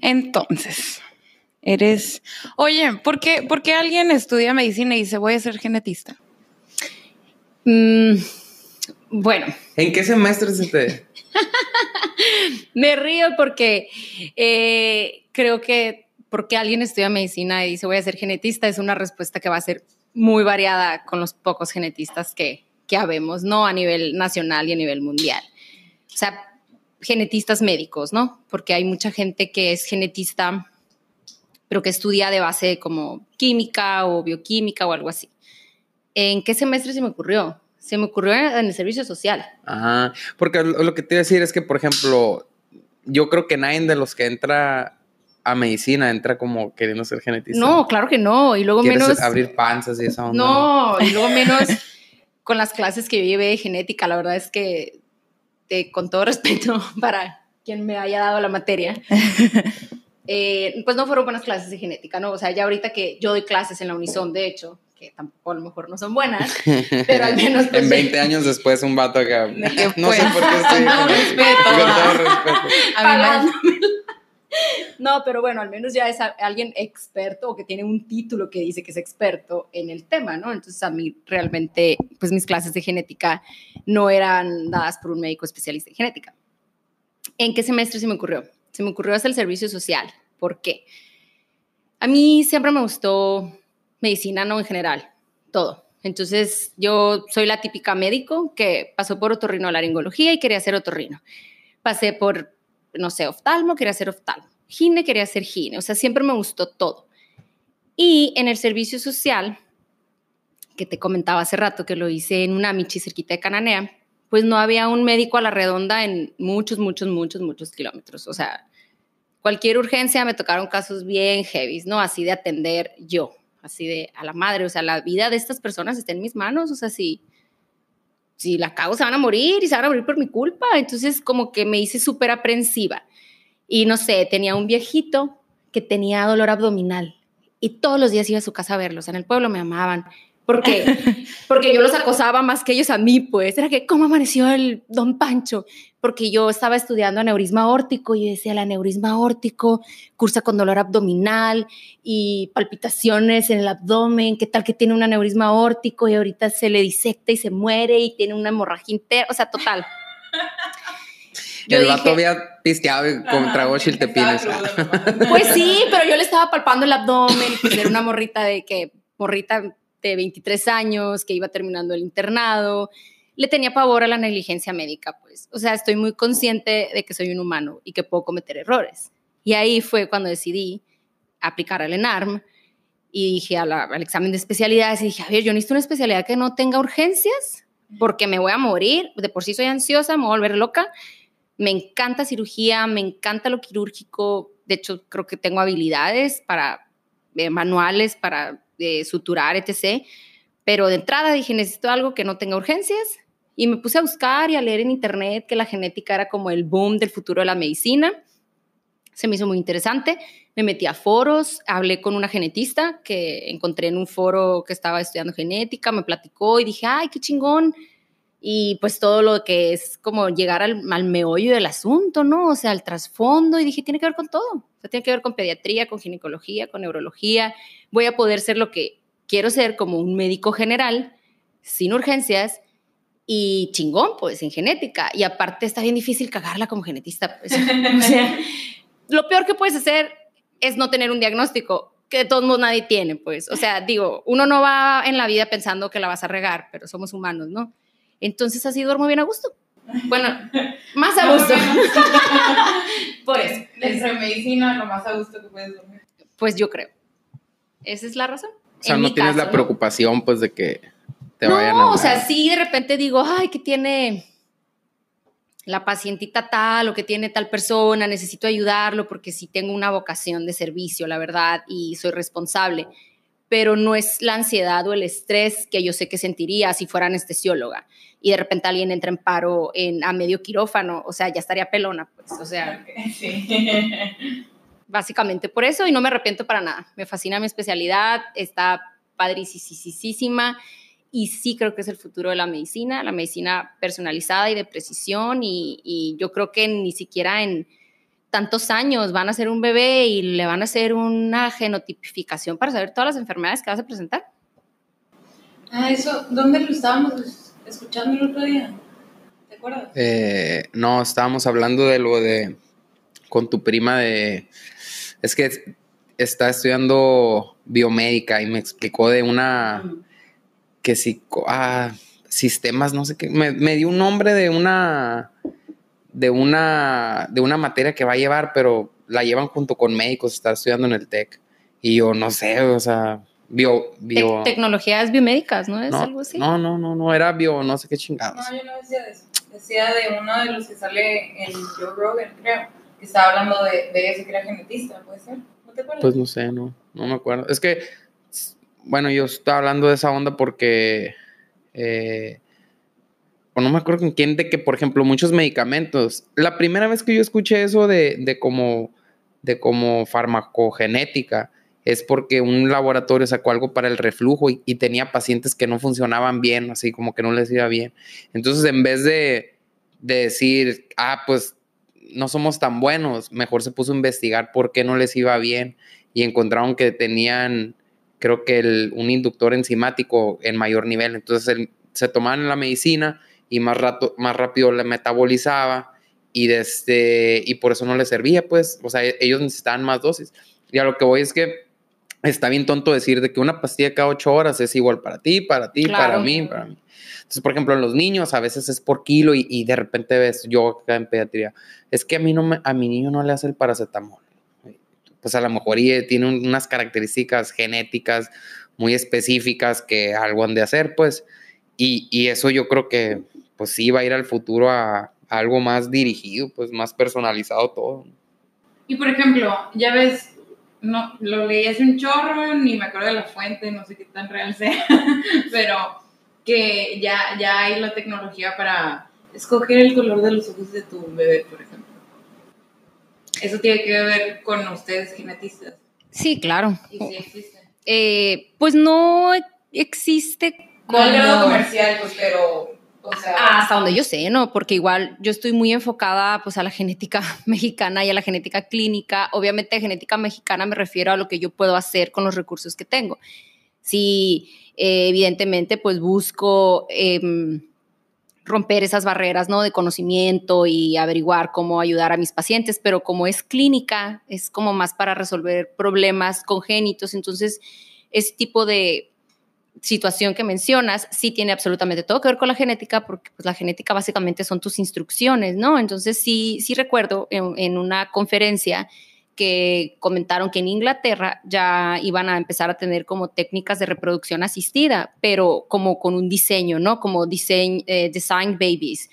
Entonces, eres... Oye, ¿por qué, ¿por qué alguien estudia medicina y dice voy a ser genetista? Mm, bueno, ¿En qué semestre se te.? me río porque eh, creo que porque alguien estudia medicina y dice voy a ser genetista es una respuesta que va a ser muy variada con los pocos genetistas que, que habemos, ¿no? A nivel nacional y a nivel mundial. O sea, genetistas médicos, ¿no? Porque hay mucha gente que es genetista, pero que estudia de base como química o bioquímica o algo así. ¿En qué semestre se me ocurrió? Se me ocurrió en el servicio social. Ajá. Porque lo que te iba a decir es que, por ejemplo, yo creo que nadie de los que entra a medicina entra como queriendo ser genetista. No, claro que no. Y luego menos. abrir panzas y esa onda. No, y luego menos con las clases que yo llevé de genética. La verdad es que, eh, con todo respeto para quien me haya dado la materia, eh, pues no fueron buenas clases de genética, ¿no? O sea, ya ahorita que yo doy clases en la Unison, de hecho, que tampoco a lo mejor no son buenas, pero al menos... pues, en 20 años después, un vato acá. que No sé por qué estoy. con respeto. Con todo respeto. A mí. No, pero bueno, al menos ya es alguien experto o que tiene un título que dice que es experto en el tema, ¿no? Entonces a mí realmente, pues mis clases de genética no eran dadas por un médico especialista en genética. ¿En qué semestre se me ocurrió? Se me ocurrió hasta el servicio social. ¿Por qué? A mí siempre me gustó medicina, no en general, todo. Entonces yo soy la típica médico que pasó por otorrinolaringología y quería ser otorrino. Pasé por no sé, oftalmo, quería ser oftalmo. Gine, quería ser gine. O sea, siempre me gustó todo. Y en el servicio social, que te comentaba hace rato que lo hice en una michi cerquita de Cananea, pues no había un médico a la redonda en muchos, muchos, muchos, muchos kilómetros. O sea, cualquier urgencia me tocaron casos bien heavy, ¿no? Así de atender yo, así de a la madre. O sea, la vida de estas personas está en mis manos. O sea, si, si la cago se van a morir y se van a morir por mi culpa. Entonces como que me hice súper aprensiva. Y no sé, tenía un viejito que tenía dolor abdominal y todos los días iba a su casa a verlos. En el pueblo me amaban. Porque, porque yo los acosaba más que ellos a mí, pues. Era que, ¿cómo amaneció el don Pancho? Porque yo estaba estudiando aneurisma órtico y yo decía, el aneurisma órtico cursa con dolor abdominal y palpitaciones en el abdomen. ¿Qué tal que tiene un aneurisma órtico y ahorita se le disecta y se muere y tiene una hemorragia interna? O sea, total. Yo el dije- vato había pisteado y con tragó chiltepines. Pues sí, pero yo le estaba palpando el abdomen, pues era una morrita de que, morrita de 23 años, que iba terminando el internado. Le tenía pavor a la negligencia médica, pues. O sea, estoy muy consciente de que soy un humano y que puedo cometer errores. Y ahí fue cuando decidí aplicar al ENARM y dije a la- al examen de especialidades y dije, a ver, yo necesito una especialidad que no tenga urgencias porque me voy a morir, de por sí soy ansiosa, me voy a volver loca. Me encanta cirugía, me encanta lo quirúrgico. De hecho, creo que tengo habilidades para eh, manuales, para eh, suturar, etc. Pero de entrada dije, necesito algo que no tenga urgencias. Y me puse a buscar y a leer en internet que la genética era como el boom del futuro de la medicina. Se me hizo muy interesante. Me metí a foros, hablé con una genetista que encontré en un foro que estaba estudiando genética, me platicó y dije, ay, qué chingón y pues todo lo que es como llegar al, al meollo del asunto, ¿no? O sea, al trasfondo y dije, tiene que ver con todo. O sea, tiene que ver con pediatría, con ginecología, con neurología. Voy a poder ser lo que quiero ser como un médico general, sin urgencias y chingón, pues, en genética. Y aparte está bien difícil cagarla como genetista, pues. O sea, lo peor que puedes hacer es no tener un diagnóstico que de todos modos nadie tiene, pues. O sea, digo, uno no va en la vida pensando que la vas a regar, pero somos humanos, ¿no? Entonces así duermo bien a gusto. Bueno, más a gusto. Por eso. Entre medicina, lo más a gusto que puedes dormir. Pues yo creo. Esa es la razón. O sea, En no mi tienes caso, la ¿no? preocupación, pues, de que te vayan a. No, o sea, sí de repente digo, ay, que tiene la pacientita tal o que tiene tal persona, necesito ayudarlo porque sí tengo una vocación de servicio, la verdad, y soy responsable. Pero no es la ansiedad o el estrés que yo sé que sentiría si fuera anestesióloga y de repente alguien entra en paro en, a medio quirófano, o sea, ya estaría pelona, pues, o sea, Sí. básicamente por eso y no me arrepiento para nada. Me fascina mi especialidad, está padricísima y sí creo que es el futuro de la medicina, la medicina personalizada y de precisión y, y yo creo que ni siquiera en tantos años, van a ser un bebé y le van a hacer una genotipificación para saber todas las enfermedades que vas a presentar. Ah, eso, ¿dónde lo estábamos escuchando el otro día? ¿Te acuerdas? Eh, no, estábamos hablando de lo de con tu prima de es que está estudiando biomédica y me explicó de una que si ah, sistemas, no sé qué, me, me dio un nombre de una de una, de una materia que va a llevar, pero la llevan junto con médicos, está estudiando en el TEC. Y yo no sé, o sea, bio... bio tecnologías biomédicas, ¿no es algo así? No, no, no, no, era bio, no sé qué chingados. No, yo no decía de eso. Decía de uno de los que sale en Joe Rogan, creo, que estaba hablando de, de eso, que era genetista, ¿puede ser? ¿No te acuerdas? Pues no sé, no, no me acuerdo. Es que, bueno, yo estaba hablando de esa onda porque... Eh, no me acuerdo con quién, de que, por ejemplo, muchos medicamentos. La primera vez que yo escuché eso de, de como, de como farmacogenética es porque un laboratorio sacó algo para el reflujo y, tenía pacientes que no funcionaban bien, así como que no les iba bien. Entonces, en vez de, de decir, ah, pues no somos tan buenos, mejor se puso a investigar por qué no les iba bien y encontraron que tenían, creo que un inductor enzimático en mayor nivel. Entonces, se tomaban la medicina y más, rato, más rápido le metabolizaba y, desde, y por eso no le servía, pues, o sea, ellos necesitaban más dosis. Y a lo que voy es que está bien tonto decir de que una pastilla cada ocho horas es igual para ti, para ti, para mí, para mí. Entonces, por ejemplo, en los niños a veces es por kilo y, de repente ves, yo acá en pediatría, es que a mí no a mi niño no le hace el paracetamol. Pues a lo mejor tiene unas características genéticas muy específicas que algo han de hacer, pues. Y, y eso yo creo que pues sí va a ir al futuro a, algo más dirigido, pues más personalizado todo. Y por ejemplo, ya ves, no, lo leí hace un chorro, ni me acuerdo de la fuente, no sé qué tan real sea, pero que ya, ya hay la tecnología para escoger el color de los ojos de tu bebé, por ejemplo. Eso tiene que ver con ustedes genetistas. Sí, claro. ¿Y si existe? Eh, pues no existe como... No comercial, pues, pero hasta donde yo sé, ¿no? Porque igual yo estoy muy enfocada pues a la genética mexicana y a la genética clínica. Obviamente genética mexicana me refiero a lo que yo puedo hacer con los recursos que tengo. Sí, eh, evidentemente pues busco em, romper esas barreras, ¿no? De conocimiento y averiguar cómo ayudar a mis pacientes, pero como es clínica, es como más para resolver problemas congénitos. Entonces, ese tipo de situación que mencionas sí tiene absolutamente todo que ver con la genética, porque pues, la genética básicamente son tus instrucciones, ¿no? Entonces sí, sí recuerdo en, una conferencia que comentaron que en Inglaterra ya iban a empezar a tener como técnicas de reproducción asistida, pero como con un diseño, ¿no? Como diseño, eh, design babies.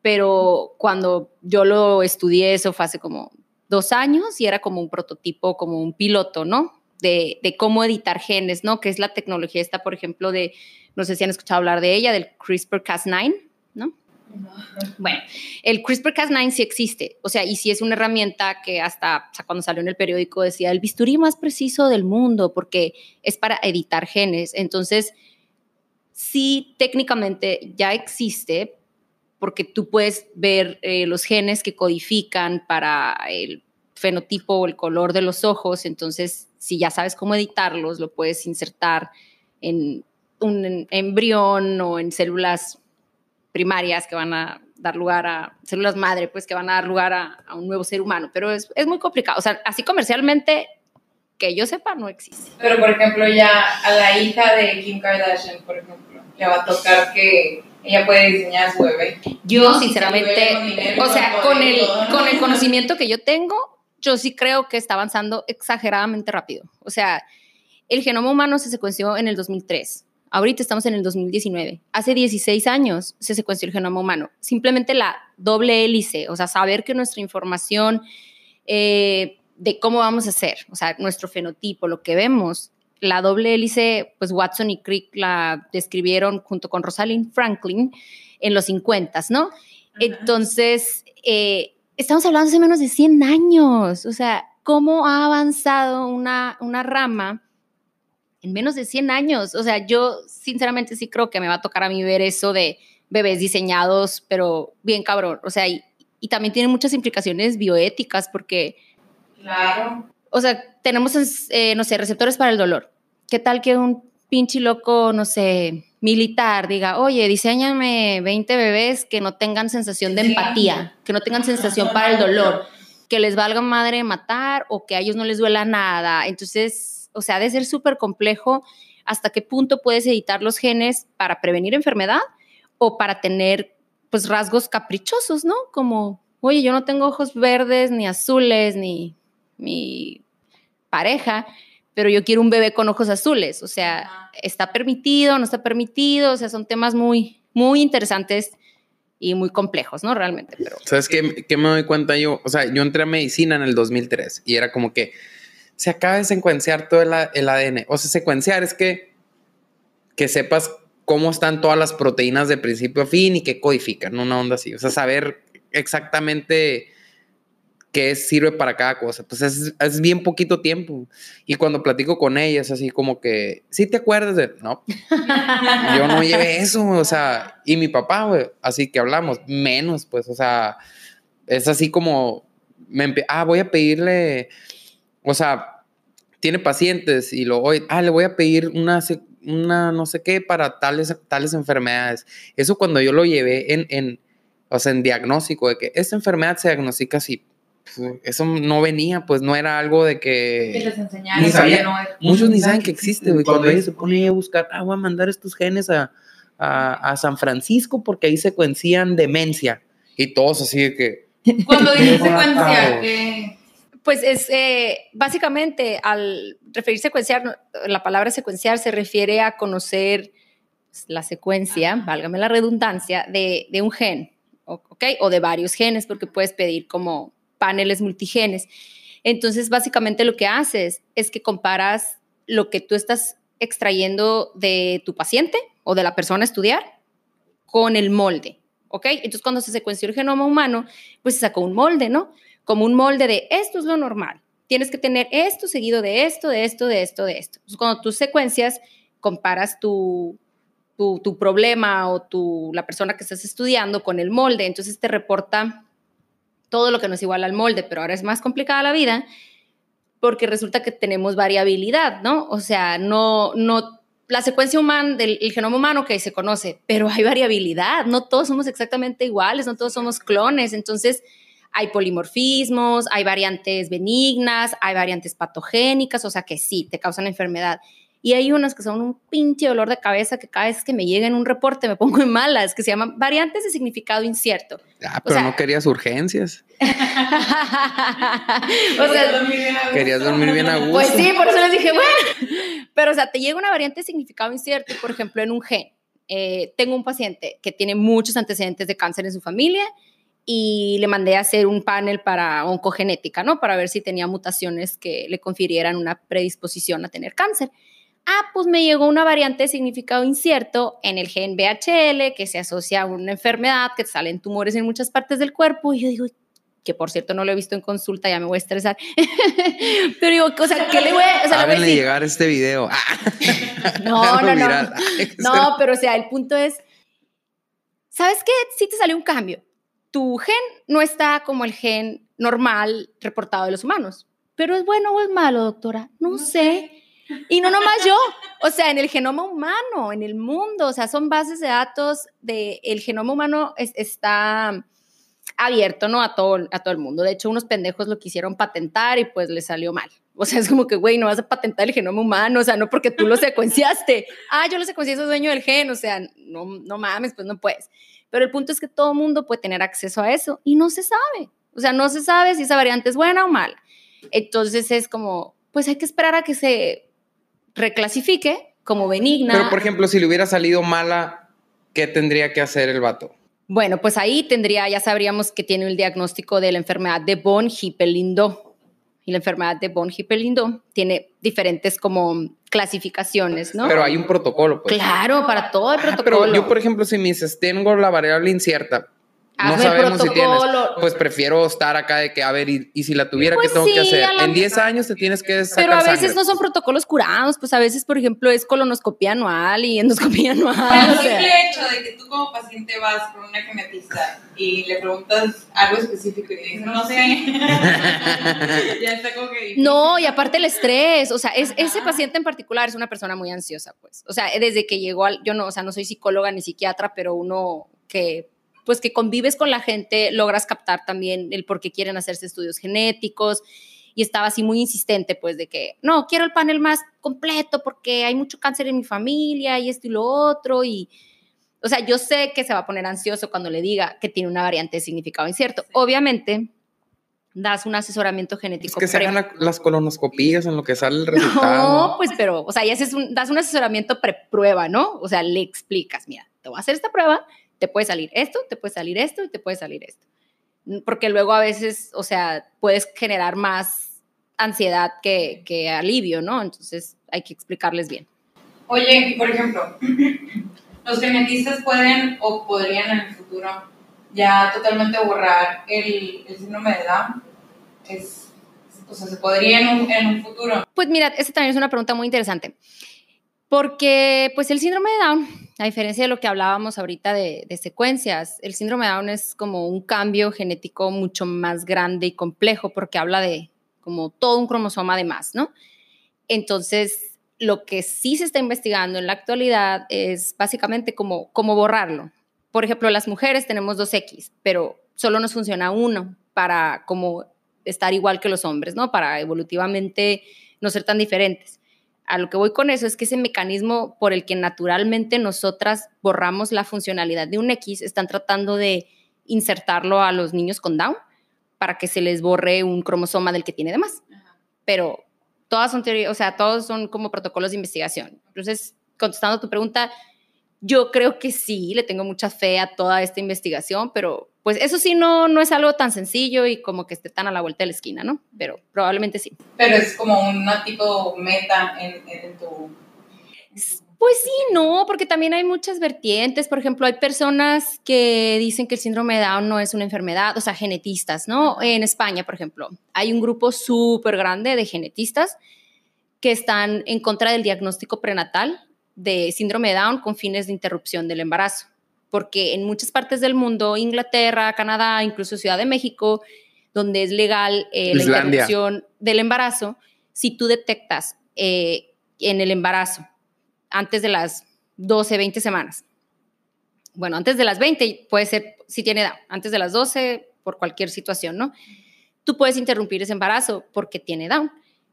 Pero cuando yo lo estudié, eso fue hace como dos años y era como un prototipo, como un piloto, ¿no? De, cómo editar genes, ¿no? Que es la tecnología esta, por ejemplo, de, no sé si han escuchado hablar de ella, del CRISPR-Cas9, ¿no? Bueno, el CRISPR-Cas9 sí existe, o sea, y sí es una herramienta que hasta cuando salió en el periódico decía el bisturí más preciso del mundo, porque es para editar genes. Entonces, sí, técnicamente ya existe, porque tú puedes ver eh, los genes que codifican para el fenotipo o el color de los ojos, entonces si ya sabes cómo editarlos, lo puedes insertar en un embrión o en células primarias que van a dar lugar a células madre, pues que van a dar lugar a, un nuevo ser humano, pero es, es, muy complicado. O sea, así comercialmente, que yo sepa, no existe. Pero, por ejemplo, ya a la hija de Kim Kardashian, por ejemplo, le va a tocar que ella puede diseñar su bebé. Yo, sinceramente, o sea, con el, con el conocimiento que yo tengo, yo sí creo que está avanzando exageradamente rápido. O sea, el genoma humano se secuenció en el 2003. Ahorita estamos en el 2019. Hace 16 años se secuenció el genoma humano. Simplemente la doble hélice, o sea, saber que nuestra información eh, de cómo vamos a ser, o sea, nuestro fenotipo, lo que vemos, la doble hélice, pues Watson y Crick la describieron junto con Rosalind Franklin en los 50, ¿no? Entonces, eh, estamos hablando hace menos de 100 años, o sea, cómo ha avanzado una, una rama en menos de 100 años. O sea, yo sinceramente sí creo que me va a tocar a mí ver eso de bebés diseñados, pero bien cabrón. O sea, y, y también tiene muchas implicaciones bioéticas porque, Claro. o sea, tenemos, eh, no sé, receptores para el dolor. ¿Qué tal que un pinche loco, no sé, militar diga, oye, diseñame 20 bebés que no tengan sensación de empatía, que no tengan sensación para el dolor, que les valga madre matar o que a ellos no les duela nada? Entonces, o sea, ha de ser súper complejo hasta qué punto puedes editar los genes para prevenir enfermedad o para tener pues rasgos caprichosos, ¿no? Como, oye, yo no tengo ojos verdes ni azules ni mi pareja, pero yo quiero un bebé con ojos azules, o sea, Ajá. está permitido, no está permitido, o sea, son temas muy muy interesantes y muy complejos, ¿no? Realmente, pero ¿Sabes qué, qué me doy cuenta yo? O sea, yo entré a medicina en el 2003 y era como que se acaba de secuenciar todo el, el ADN. O sea, secuenciar es que, que sepas cómo están todas las proteínas de principio a fin y qué codifican, una onda así. O sea, saber exactamente qué sirve para cada cosa. Pues es, es bien poquito tiempo. Y cuando platico con ellas, así como que, ¿sí te acuerdas de...? No, yo no llevé eso, o sea, y mi papá, güey, así que hablamos, menos, pues, o sea, es así como, me ah, voy a pedirle, o sea, tiene pacientes y lo, oye, ah, le voy a pedir una, una no sé qué para tales, tales enfermedades. Eso cuando yo lo llevé en, en, o sea, en diagnóstico, de que esta enfermedad se diagnostica así, pues, eso no venía, pues no era algo de Que que... les enseñaron. Ni sabía- que no- Muchos ni saben que existe, güey. Cuando ella se pone a buscar, ah, voy a mandar estos genes a, a, a San Francisco porque ahí secuencian demencia. Y todos así de que. Cuando dices Wow. secuencia, que Pues es eh, básicamente al referir secuenciar, la palabra secuenciar se refiere a conocer la secuencia, válgame la redundancia, de, de un gen, o- ¿ok? O de varios genes, porque puedes pedir como paneles multigenes. Entonces, básicamente lo que haces es que comparas lo que tú estás extrayendo de tu paciente o de la persona a estudiar con el molde, ¿ok? Entonces, cuando se secuenció el genoma humano, pues se sacó un molde, ¿no? Como un molde de esto es lo normal. Tienes que tener esto seguido de esto, de esto, de esto, de esto. Entonces, cuando tú secuencias, comparas tu, tu, problema o tu, la persona que estás estudiando con el molde, entonces te reporta todo lo que no es igual al molde, pero ahora es más complicada la vida porque resulta que tenemos variabilidad, ¿no? O sea, no, no, la secuencia humana del el genoma humano que se conoce, pero hay variabilidad, no todos somos exactamente iguales, no todos somos clones, entonces hay polimorfismos, hay variantes benignas, hay variantes patogénicas, o sea que sí, te causan enfermedad. Y hay unas que son un pinche dolor de cabeza que cada vez que me llega en un reporte me pongo en malas, que se llaman variantes de significado incierto. Ah, pero sea- no querías urgencias. o sea, dormir bien a gusto. Querías dormir bien a gusto. Pues sí, por eso les dije, bueno. Pero, o sea, te llega una variante de significado incierto, por ejemplo, en un gen. Eh, tengo un paciente que tiene muchos antecedentes de cáncer en su familia y le mandé a hacer un panel para oncogenética, ¿no? Para ver si tenía mutaciones que le confirieran una predisposición a tener cáncer. Ah, pues me llegó una variante de significado incierto en el gen BHL que se asocia a una enfermedad que salen tumores en muchas partes del cuerpo y yo digo, que por cierto no lo he visto en consulta, ya me voy a estresar. Pero digo, o sea, ¿qué le voy a, o sea, le voy a decir? llegar este video. No, Hazlo no, no. viral. No, pero o sea, el punto es, ¿sabes qué? Sí te salió un cambio. Tu gen no está como el gen normal reportado de los humanos. Pero es bueno o es malo, doctora. No, No sé. Y no nomás yo, o sea, en el genoma humano, en el mundo, o sea, son bases de datos de el genoma humano es- está abierto, ¿no? A todo, a todo el mundo. De hecho, unos pendejos lo quisieron patentar y pues les salió mal. O sea, es como que, güey, no vas a patentar el genoma humano, o sea, no porque tú lo secuenciaste. Ah, yo lo secuencié, soy dueño del gen, o sea, no, no mames, pues no puedes. Pero el punto es que todo el mundo puede tener acceso a eso y no se sabe. O sea, no se sabe si esa variante es buena o mala. Entonces es como, pues hay que esperar a que se reclasifique como benigna. Pero, por ejemplo, si le hubiera salido mala, ¿qué tendría que hacer el vato? Bueno, pues ahí tendría, ya sabríamos que tiene el diagnóstico de la enfermedad de von Hippel-Lindau. Y la enfermedad de von Hippel-Lindau tiene diferentes como clasificaciones, ¿no? Pero hay un protocolo, pues. claro, para todo el Ah, protocolo. pero yo, por ejemplo, si me dices, tengo la variable incierta Hazme el sabemos si tienes. Pues prefiero estar acá de que, a ver, y, y si la tuviera, Pues ¿qué tengo que sí, hacer? a la En 10 mejor. años te tienes que sacar Pero a veces sangre. no son protocolos curados, pues a veces, por ejemplo, es colonoscopía anual y endoscopía anual. Pero el o sea. simple hecho de que tú como paciente vas con una genetista y le preguntas algo específico y dices, no sé, ya está como que. No, y aparte el estrés, o sea, es, ese paciente en particular es una persona muy ansiosa, pues. O sea, desde que llegó al, yo no, o sea, no soy psicóloga ni psiquiatra, pero uno que, pues que convives con la gente, logras captar también el por qué quieren hacerse estudios genéticos. Y estaba así muy insistente, pues, de que, no, quiero el panel más completo porque hay mucho cáncer en mi familia y esto y lo otro. Y, o sea, yo sé que se va a poner ansioso cuando le diga que tiene una variante de significado incierto. Sí. Obviamente, das un asesoramiento Es genético. que se hagan la- las colonoscopías en lo que sale el resultado. no, pues, pero, o sea, ya haces un, das un asesoramiento pre-prueba, ¿no? O sea, le explicas, mira, te voy a hacer esta prueba, te puede salir esto, te puede salir esto y te puede salir esto. Porque luego a veces, o sea, puedes generar más ansiedad que, que alivio, ¿no? Entonces hay que explicarles bien. Oye, y por ejemplo, los genetistas pueden o podrían en el futuro ya totalmente borrar el, el síndrome de Down. Es, o sea, se podría en un, en un futuro. Pues mira, esta también es una pregunta muy interesante. Porque, pues, el síndrome de Down, a diferencia de lo que hablábamos ahorita de, de secuencias, el síndrome de Down es como un cambio genético mucho más grande y complejo porque habla de como todo un cromosoma de más, ¿no? Entonces, lo que sí se está investigando en la actualidad es básicamente como, borrarlo. Por ejemplo, las mujeres tenemos dos X, pero solo nos funciona uno para como estar igual que los hombres, ¿no? Para evolutivamente no ser tan diferentes. A lo que voy con eso es que ese mecanismo por el que naturalmente nosotras borramos la funcionalidad de un X, están tratando de insertarlo a los niños con Down para que se les borre un cromosoma del que tiene de más. Pero todas son teorías, o sea, todos son como protocolos de investigación. Entonces, contestando a tu pregunta, yo creo que sí, le tengo mucha fe a toda esta investigación, pero pues eso sí no, no es algo tan sencillo y como que esté tan a la vuelta de la esquina, ¿no? Pero probablemente sí. Pero es como una tipo meta en, en tu... Pues sí, no, porque también hay muchas vertientes. Por ejemplo, hay personas que dicen que el síndrome de Down no es una enfermedad, o sea, genetistas, ¿no? En España, por ejemplo, hay un grupo súper grande de genetistas que están en contra del diagnóstico prenatal de síndrome de Down con fines de interrupción del embarazo. Porque en muchas partes del mundo, Inglaterra, Canadá, incluso Ciudad de México, donde es legal eh, la interrupción del embarazo, si tú detectas eh, en el embarazo antes de las 12, 20 semanas. Bueno, antes de las 20 puede ser si tiene edad, antes de las 12 por cualquier situación, ¿no? Tú puedes interrumpir ese embarazo porque tiene Down.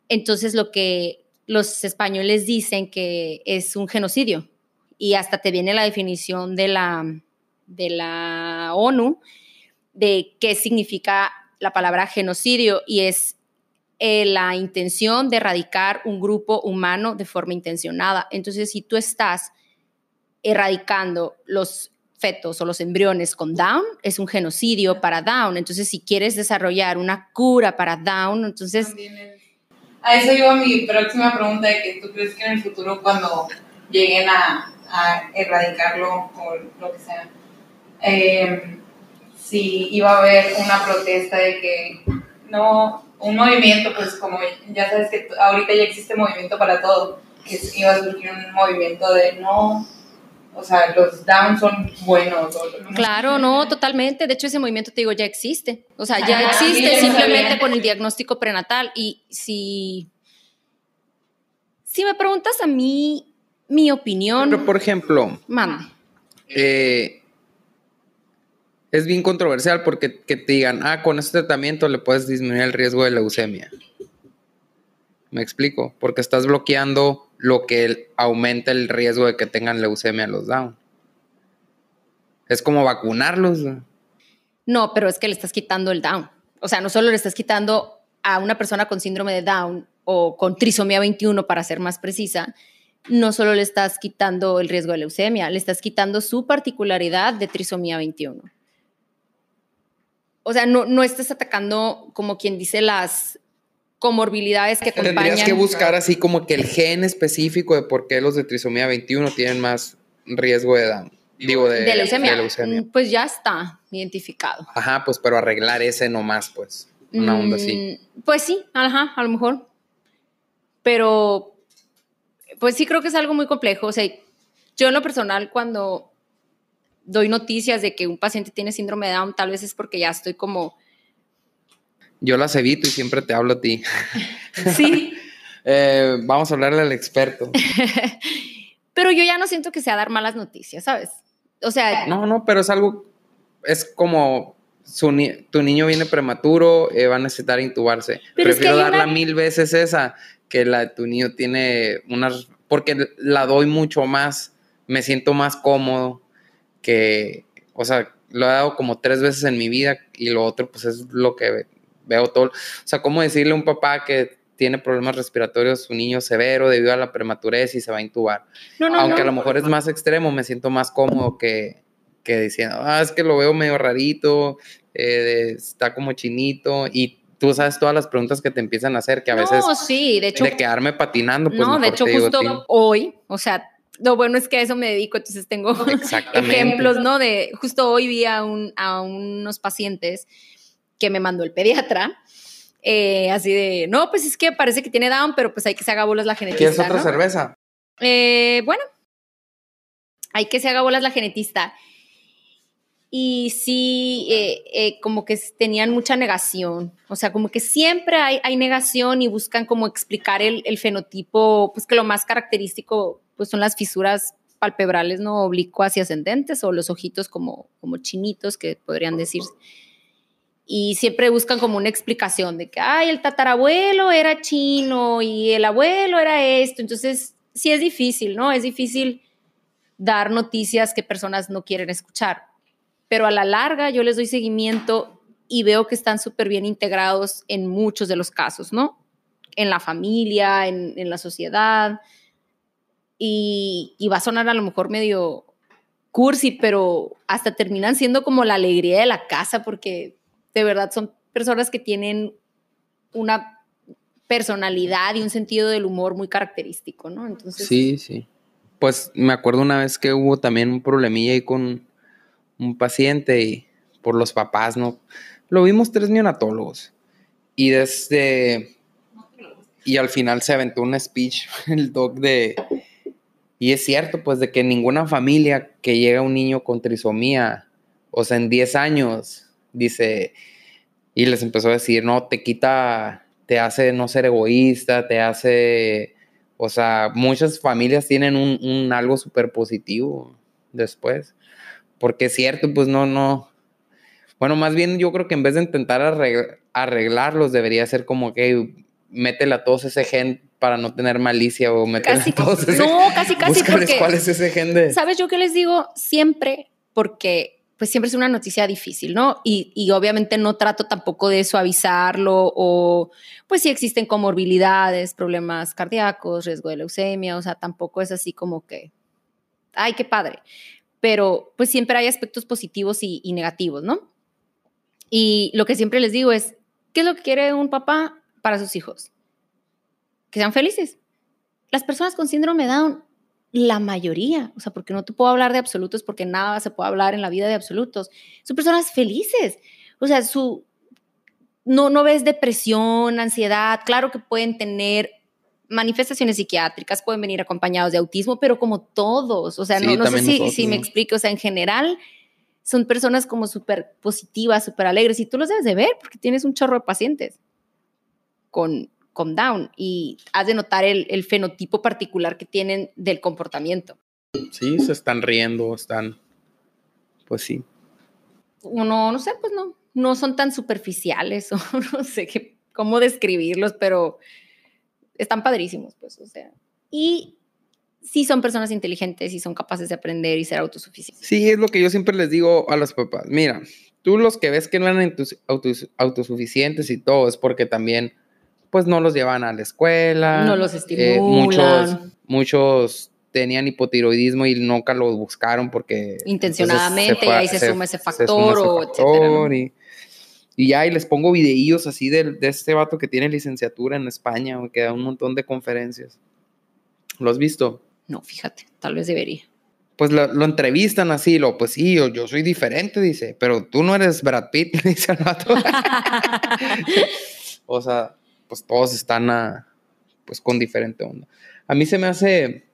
Entonces lo que los españoles dicen que es un genocidio y hasta te viene la definición de la, de la ONU de qué significa la palabra genocidio y es eh, la intención de erradicar un grupo humano de forma intencionada. Entonces, si tú estás erradicando los fetos o los embriones con Down, es un genocidio para Down. Entonces, si quieres desarrollar una cura para Down, entonces, A eso iba mi próxima pregunta de que tú crees que en el futuro cuando lleguen a, a erradicarlo o lo que sea, eh, si iba a haber una protesta de que no, un movimiento, pues como ya sabes que ahorita ya existe movimiento para todo, que iba a surgir un movimiento de no, o sea, los down son buenos. o- claro, no, totalmente. De hecho, ese movimiento, te digo, ya existe. O sea, ya existe simplemente con el diagnóstico prenatal. Y si, si me preguntas a mí mi opinión, Pero, por ejemplo, mande. eh, es bien controversial porque que te digan, ah, con este tratamiento le puedes disminuir el riesgo de leucemia. Me explico, porque estás bloqueando lo que aumenta el riesgo de que tengan leucemia los Down. Es como vacunarlos. No, pero es que le estás quitando el Down. O sea, no solo le estás quitando a una persona con síndrome de Down o con trisomía 21, para ser más precisa, no solo le estás quitando el riesgo de leucemia, le estás quitando su particularidad de trisomía 21. O sea, no, no estás atacando, como quien dice, las comorbilidades que acompañan. Tendrías que buscar así como que el gen específico de por qué los de trisomía 21 tienen más riesgo de Down. Digo, de, de leucemia. de leucemia. Mm, Pues ya está identificado. Ajá, pues, pero arreglar ese nomás, pues. Una onda así. Mm, Pues sí, ajá, a lo mejor. Pero, pues sí creo que es algo muy complejo. O sea, yo en lo personal, cuando doy noticias de que un paciente tiene síndrome de Down, tal vez es porque ya estoy como, Yo las evito y siempre te hablo a ti. sí, Eh, vamos a hablarle al experto. pero yo ya no siento que sea dar malas noticias, ¿sabes? O sea, No, no, pero es algo, es como su ni- tu niño viene prematuro, eh, va a necesitar intubarse. Pero es que Prefiero darla una- mil veces esa que la de tu niño tiene unas, porque la doy mucho más, me siento más cómodo que, o sea, lo he dado como tres veces en mi vida y lo otro pues es lo que veo todo. O sea, ¿cómo decirle a un papá que tiene problemas respiratorios, su niño severo debido a la prematurez y se va a intubar? no, no, Aunque no. a lo mejor es más extremo, me siento más cómodo que, que diciendo, ah, es que lo veo medio rarito, eh, está como chinito, y tú sabes todas las preguntas que te empiezan a hacer, que a veces No, sí, de hecho, de quedarme patinando, pues no, de hecho digo justo hoy, o sea, lo bueno es que a eso me dedico, entonces tengo ejemplos, ¿no? De justo hoy vi a, un, a unos pacientes que me mandó el pediatra, eh, así de, no, pues es que parece que tiene Down, pero pues hay que se haga bolas la genetista, ¿Quieres otra ¿no? cerveza? Eh, bueno, hay que se haga bolas la genetista. Y sí, eh, eh, como que tenían mucha negación. O sea, como que siempre hay, negación y buscan como explicar el, fenotipo, pues que lo más característico pues son las fisuras palpebrales, ¿no? Oblicuas y ascendentes o los ojitos como, como chinitos que podrían decirse. Y siempre buscan como una explicación de que, ay, el tatarabuelo era chino y el abuelo era esto. Entonces, sí es difícil, ¿no? Es difícil dar noticias que personas no quieren escuchar. Pero a la larga yo les doy seguimiento y veo que están súper bien integrados en muchos de los casos, ¿no? En la familia, en, en la sociedad. Y, y va a sonar a lo mejor medio cursi, pero hasta terminan siendo como la alegría de la casa porque de verdad son personas que tienen una personalidad y un sentido del humor muy característico, ¿no? Entonces, Sí, sí. Pues me acuerdo una vez que hubo también un problemilla ahí con un paciente y por los papás, ¿no? Lo vimos tres neonatólogos y desde... Y al final se aventó un speech el doc de... Y es cierto, pues, de que ninguna familia que llega un niño con trisomía, o sea, en 10 años, dice, y les empezó a decir, no, te quita, te hace no ser egoísta, te hace, o sea, muchas familias tienen un, algo súper positivo después, porque es cierto, pues no, no, bueno, más bien yo creo que en vez de intentar arregl- arreglarlos, debería ser como que métele a todos ese gen para no tener malicia o Casi, a todos ese no, casi, casi, porque, cuál es ese gen de... ¿sabes yo qué les digo? Siempre, porque pues siempre es una noticia difícil, ¿no? Y, y obviamente no trato tampoco de suavizarlo o pues si existen comorbilidades, problemas cardíacos, riesgo de leucemia, o sea, tampoco es así como que, ay, qué padre. Pero pues siempre hay aspectos positivos y, negativos, ¿no? Y lo que siempre les digo es, ¿qué es lo que quiere un papá para sus hijos? Que sean felices. Las personas con síndrome Down, la mayoría, o sea, porque no te puedo hablar de absolutos, porque nada se puede hablar en la vida de absolutos, son personas felices. O sea, su, no, no ves depresión, ansiedad, claro que pueden tener manifestaciones psiquiátricas, pueden venir acompañados de autismo, pero como todos, o sea, Sí, no, no sé si, me explico, o sea, en general son personas como súper positivas, súper alegres, y tú los debes de ver porque tienes un chorro de pacientes con, con Down y has de notar el, el fenotipo particular que tienen del comportamiento. Sí, se están riendo, están... Pues sí. No, no sé, pues no, no son tan superficiales o no sé qué, cómo describirlos, pero están padrísimos, pues, o sea. Y sí son personas inteligentes y son capaces de aprender y ser autosuficientes. Sí, es lo que yo siempre les digo a los papás. Mira, tú los que ves que no eran autos- autosuficientes y todo, es porque también, pues, no los llevan a la escuela. No los Eh, estimulan. muchos, muchos tenían hipotiroidismo y nunca lo buscaron porque... Intencionadamente, y ahí se suma ese factor suma ese o etcétera, ¿no? factor Y, y ya, y les pongo videillos así de, de este vato que tiene licenciatura en España, que da un montón de conferencias. ¿Lo has visto? No, fíjate, tal vez debería. pues lo, lo entrevistan así, lo, pues sí, yo, yo soy diferente, dice, pero tú no eres Brad Pitt, dice el vato. o sea, pues todos están a, pues con diferente onda. A mí se me hace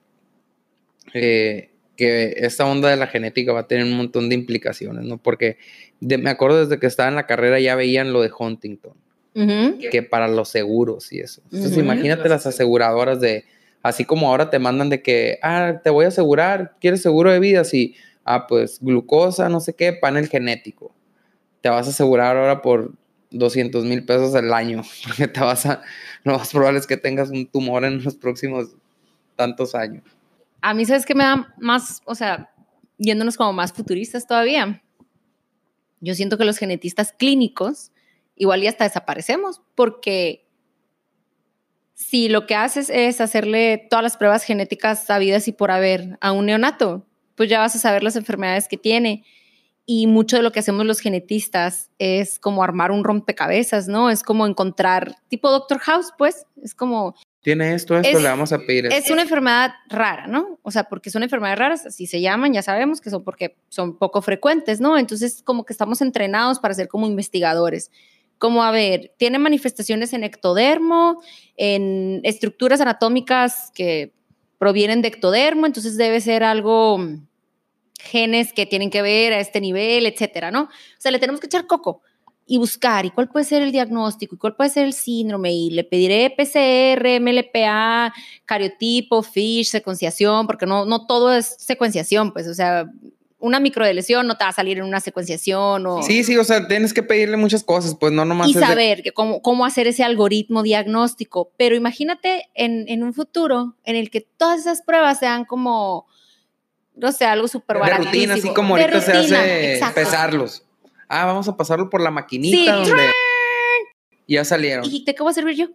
eh, que esta onda de la genética va a tener un montón de implicaciones, ¿no? Porque de- me acuerdo desde que estaba en la carrera ya veían lo de Huntington, que para los seguros y eso. Entonces imagínate las aseguradoras de, así como ahora te mandan de que, ah, te voy a asegurar, ¿quieres seguro de vida? Sí, ah, pues glucosa, no sé qué, panel genético. Te vas a asegurar ahora por 200 mil pesos al año, porque te vas a, lo más probable es que tengas un tumor en los próximos tantos años. A mí, ¿sabes qué me da más, o sea, yéndonos como más futuristas todavía? Yo siento que los genetistas clínicos igual ya hasta desaparecemos, porque si lo que haces es hacerle todas las pruebas genéticas sabidas y por haber a un neonato, pues ya vas a saber las enfermedades que tiene. Y mucho de lo que hacemos los genetistas es como armar un rompecabezas, ¿no? Es como encontrar, tipo Doctor House, pues, es como Tiene esto, esto, Es- le vamos a pedir esto. es una enfermedad rara, ¿no? O sea, porque son enfermedades raras, así se llaman, ya sabemos que son porque son poco frecuentes, ¿no? Entonces, como que estamos entrenados para ser como investigadores. Como, a ver, tiene manifestaciones en ectodermo, en estructuras anatómicas que provienen de ectodermo, entonces debe ser algo, mm, genes que tienen que ver a este nivel, etcétera, ¿no? O sea, le tenemos que echar coco y buscar, ¿y cuál puede ser el diagnóstico? ¿Y cuál puede ser el síndrome? Y le pediré PCR, MLPA, cariotipo, FISH, secuenciación, porque no, no todo es secuenciación, pues, o sea, una microdeleción no te va a salir en una secuenciación o... Sí, sí, o sea, tienes que pedirle muchas cosas, pues no nomás y de- saber que cómo, cómo hacer ese algoritmo diagnóstico. Pero imagínate en, en un futuro en el que todas esas pruebas sean como, no sé, algo súper de baratísimo. rutina, así como De ahorita se rutina, hace exacto. pesarlos. Ah, vamos a pasarlo por la maquinita Sí, donde ya salieron. ¿Y de qué voy a servir yo?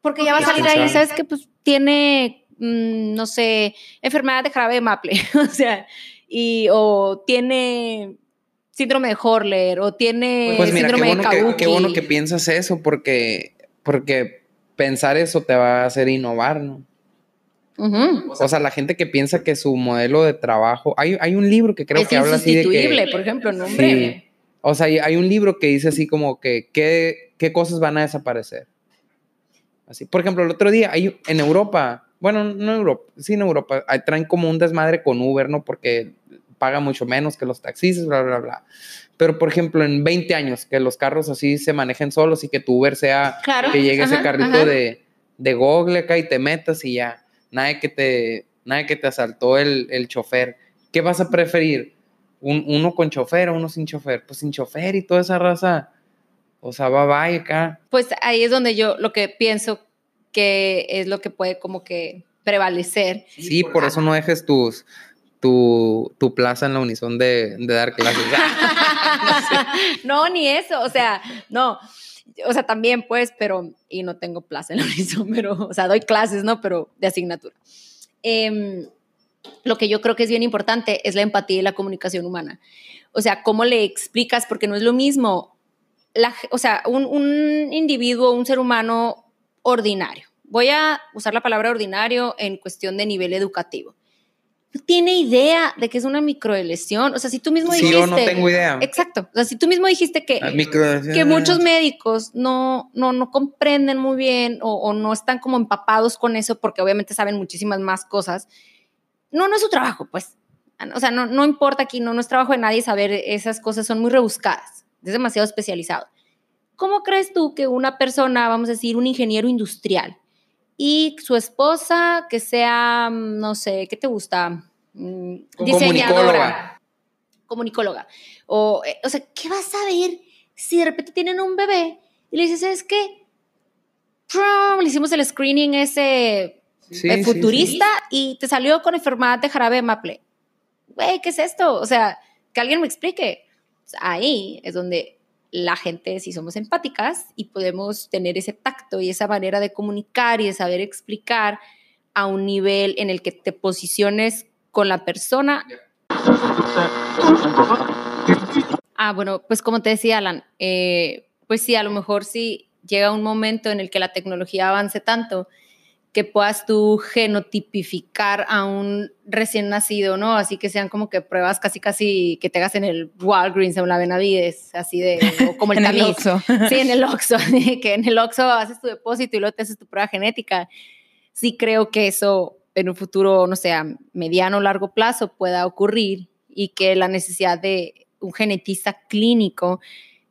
Porque ya va a salir ahí, sabe. ¿sabes? Que pues tiene, mm, no sé, enfermedad de jarabe de maple, o sea, y, o tiene síndrome de Horler, o tiene Pues mira, qué síndrome bueno, de que, Kabuki. qué bueno que piensas eso, porque, porque pensar eso te va a hacer innovar, ¿no? O sea, la gente que piensa que su modelo de trabajo. Hay, hay un libro que creo es que habla así de que. por ejemplo, no, Sí. hombre. O sea, hay, hay un libro que dice así como que qué, qué cosas van a desaparecer. Así. Por ejemplo, el otro día, hay, en Europa, bueno, no en Europa, sí en Europa, traen como un desmadre con Uber, ¿no? Porque paga mucho menos que los taxistas, bla, bla, bla. Pero, por ejemplo, en 20 años, que los carros así se manejen solos y que tu Uber sea Claro. que llegue ese ajá, carrito ajá. de, de Google acá y te metas y ya. Nadie que te, nadie que te asaltó el, el chofer. ¿Qué vas a preferir? ¿Un- ¿Uno con chofer o uno sin chofer? Pues sin chofer y toda esa raza. O sea, va, va acá. Pues ahí es donde yo lo que pienso que es lo que puede como que prevalecer. Sí, por eso no dejes tus, tu, tu plaza en la unison de, de dar clases. no, ni eso, o sea, no, o sea, también pues, pero, y no tengo plaza en la Unison, pero, o sea, doy clases, ¿no? Pero de asignatura. Em, lo que yo creo que es bien importante es la empatía y la comunicación humana. O sea, cómo le explicas, porque no es lo mismo, la, o sea, un individuo, un ser humano ordinario. Voy a usar la palabra ordinario en cuestión de nivel educativo. No tiene idea de que es una microelesión. O sea, si tú mismo Sí, dijiste. yo no tengo idea. Exacto. O sea, si tú mismo dijiste que, que muchos médicos no, no, no comprenden muy bien o, o no están como empapados con eso porque obviamente saben muchísimas más cosas, no, no es su trabajo, pues. O sea, no, no importa aquí, no, no es trabajo de nadie saber esas cosas, son muy rebuscadas, es demasiado especializado. ¿Cómo crees tú que una persona, vamos a decir, un ingeniero industrial y su esposa que sea, mm, no sé, ¿qué te gusta? Mm, Comunicóloga. comunicóloga. O, eh, o sea, ¿qué vas a ver si de repente tienen un bebé y le dices, ¿sabes qué? ¡Prum! Le hicimos el screening ese Sí, eh, sí, futurista y te salió con enfermedad de jarabe de maple. Güey, ¿qué es esto? O sea, que alguien me explique. Ahí es donde la gente, si somos empáticas y podemos tener ese tacto y esa manera de comunicar y de saber explicar a un nivel en el que te posiciones con la persona. Ah, bueno, pues como te decía Alan, eh, pues sí, a lo mejor sí llega un momento en el que la tecnología avance tanto que puedas tú genotipificar a un recién nacido, ¿no? Así que sean como que pruebas casi casi que te hagas en el Walgreens o en la Benavides, así de, o como el En el. Oxxo. Sí, en el Oxxo, que en el Oxxo haces tu depósito y luego te haces tu prueba genética. Sí creo que eso en un futuro, no sé, a mediano o largo plazo pueda ocurrir y que la necesidad de un genetista clínico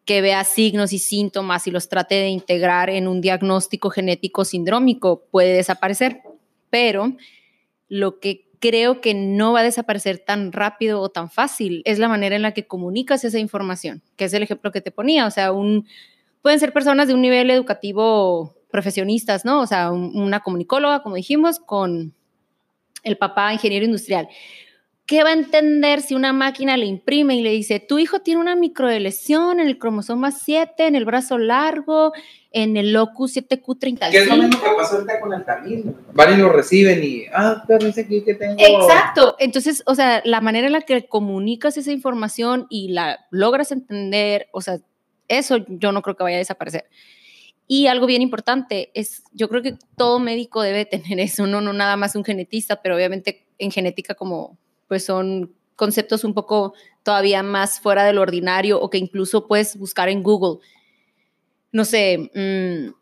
que vea signos y síntomas y los trate de integrar en un diagnóstico genético sindrómico puede desaparecer. Pero lo que creo que no va a desaparecer tan rápido o tan fácil es la manera en la que comunicas esa información, que es el ejemplo que te ponía. O sea, un, pueden ser personas de un nivel educativo profesionistas, ¿no? O sea, un- una comunicóloga, como dijimos, con el papá ingeniero industrial. ¿Qué va a entender si una máquina le imprime y le dice, tu hijo tiene una microlesión en el cromosoma 7, en el brazo largo, en el locus 7q35? Que es lo mismo que pasa ahorita con el camino. Van y lo reciben y, ah, dice aquí que tengo. Exacto. Entonces, o sea, la manera en la que comunicas esa información y la logras entender, o sea, eso yo no creo que vaya a desaparecer. Y algo bien importante es, yo creo que todo médico debe tener eso, no, no nada más un genetista, pero obviamente en genética como pues son conceptos un poco todavía más fuera de lo ordinario o que incluso puedes buscar en Google. No sé, mm,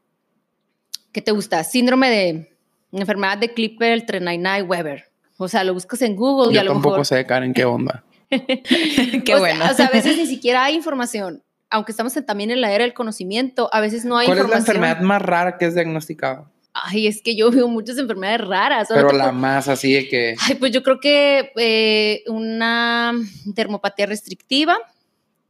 ¿qué te gusta? Síndrome de enfermedad de Klippel-Trenaunay-Weber. O sea, lo buscas en Google y Yo a lo tampoco mejor... sé, Karen, qué onda. Qué o bueno. Sea, o sea, a veces ni siquiera hay información. Aunque estamos en- también en la era del conocimiento, a veces no hay ¿Cuál es la información. enfermedad más rara que es diagnosticada? Ay, es que yo veo muchas enfermedades raras. Pero la puedo- más así de que. Ay, pues yo creo que eh, una dermopatía restrictiva,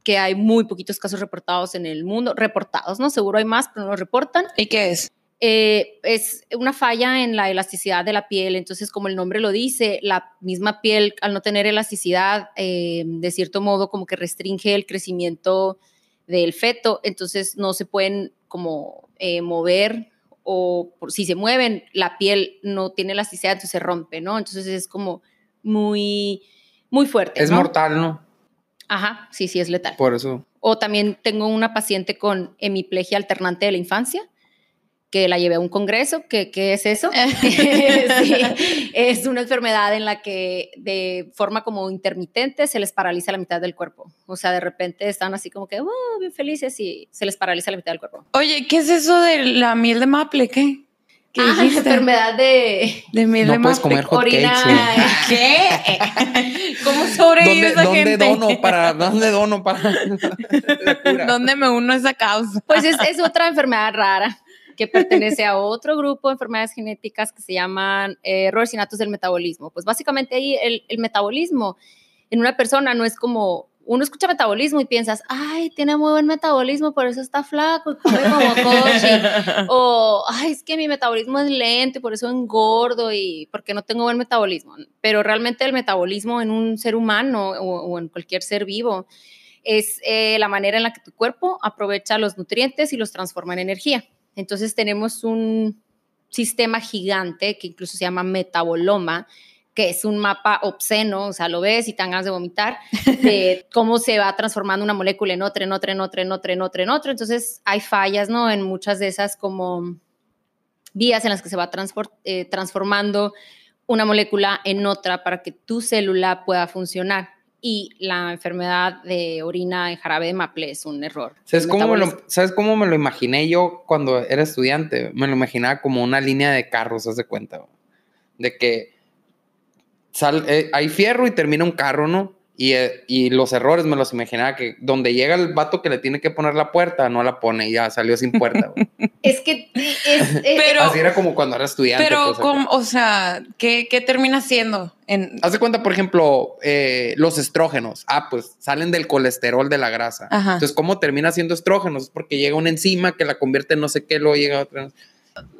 que hay muy poquitos casos reportados en el mundo, reportados, ¿no? Seguro hay más, pero no los reportan. ¿Y qué es? Eh, es una falla en la elasticidad de la piel. Entonces, como el nombre lo dice, la misma piel, al no tener elasticidad, eh, de cierto modo, como que restringe el crecimiento del feto. Entonces, no se pueden como eh, mover o por, si se mueven, la piel no tiene elasticidad, entonces se rompe, ¿no? Entonces, es como muy, muy fuerte. Es ¿no? mortal, ¿no? Ajá, sí, sí, es letal. Por eso. O también tengo una paciente con hemiplegia alternante de la infancia, que la llevé a un congreso. ¿Qué, qué es eso? Sí, es una enfermedad en la que de forma como intermitente se les paraliza la mitad del cuerpo. O sea, de repente están así como que, "Oh, bien felices y se les paraliza la mitad del cuerpo. Oye, ¿qué es eso de la miel de maple? ¿Qué? ¿Qué Ah, dijiste? enfermedad de De miel de No puedes maple. comer hot orina. cakes. ¿Qué? ¿Cómo sobrevive ¿Dónde, esa dónde gente? dono para, dónde dono para la cura? ¿Dónde me uno a esa causa? Pues es, es otra enfermedad rara que pertenece a otro grupo de enfermedades genéticas que se llaman eh, errores innatos del metabolismo. Pues básicamente ahí el, el metabolismo en una persona no es como, uno escucha metabolismo y piensas, ay, tiene muy buen metabolismo, por eso está flaco come como coche. o, ay, es que mi metabolismo es lento y por eso engordo y porque no tengo buen metabolismo. Pero realmente el metabolismo en un ser humano o, o en cualquier ser vivo es eh, la manera en la que tu cuerpo aprovecha los nutrientes y los transforma en energía. Entonces tenemos un sistema gigante que incluso se llama metaboloma, que es un mapa obsceno, o sea, lo ves y te ganas de vomitar, de cómo se va transformando una molécula en otra, en otra, en otra, en otra, en otra, en otra. Entonces hay fallas, ¿no? En muchas de esas como vías en las que se va eh, transformando una molécula en otra para que tu célula pueda funcionar. Y la enfermedad de orina en jarabe de maple es un error. ¿Sabes cómo, me lo, ¿Sabes cómo me lo imaginé yo cuando era estudiante? Me lo imaginaba como una línea de carros, haz de cuenta. De que sal- eh, hay fierro y termina un carro, ¿no? Y, eh, y los errores me los imaginaba que donde llega el vato que le tiene que poner la puerta, no la pone y ya salió sin puerta. Es que es, es- Pero- Así era como cuando era estudiante. Pero, pues. ¿cómo- o sea, ¿qué, qué termina siendo? En, Haz de cuenta, por ejemplo, eh, los estrógenos. Ah, pues salen del colesterol de la grasa. Ajá. Entonces, ¿cómo termina siendo estrógenos? Porque llega una enzima que la convierte en no sé qué, luego llega otra.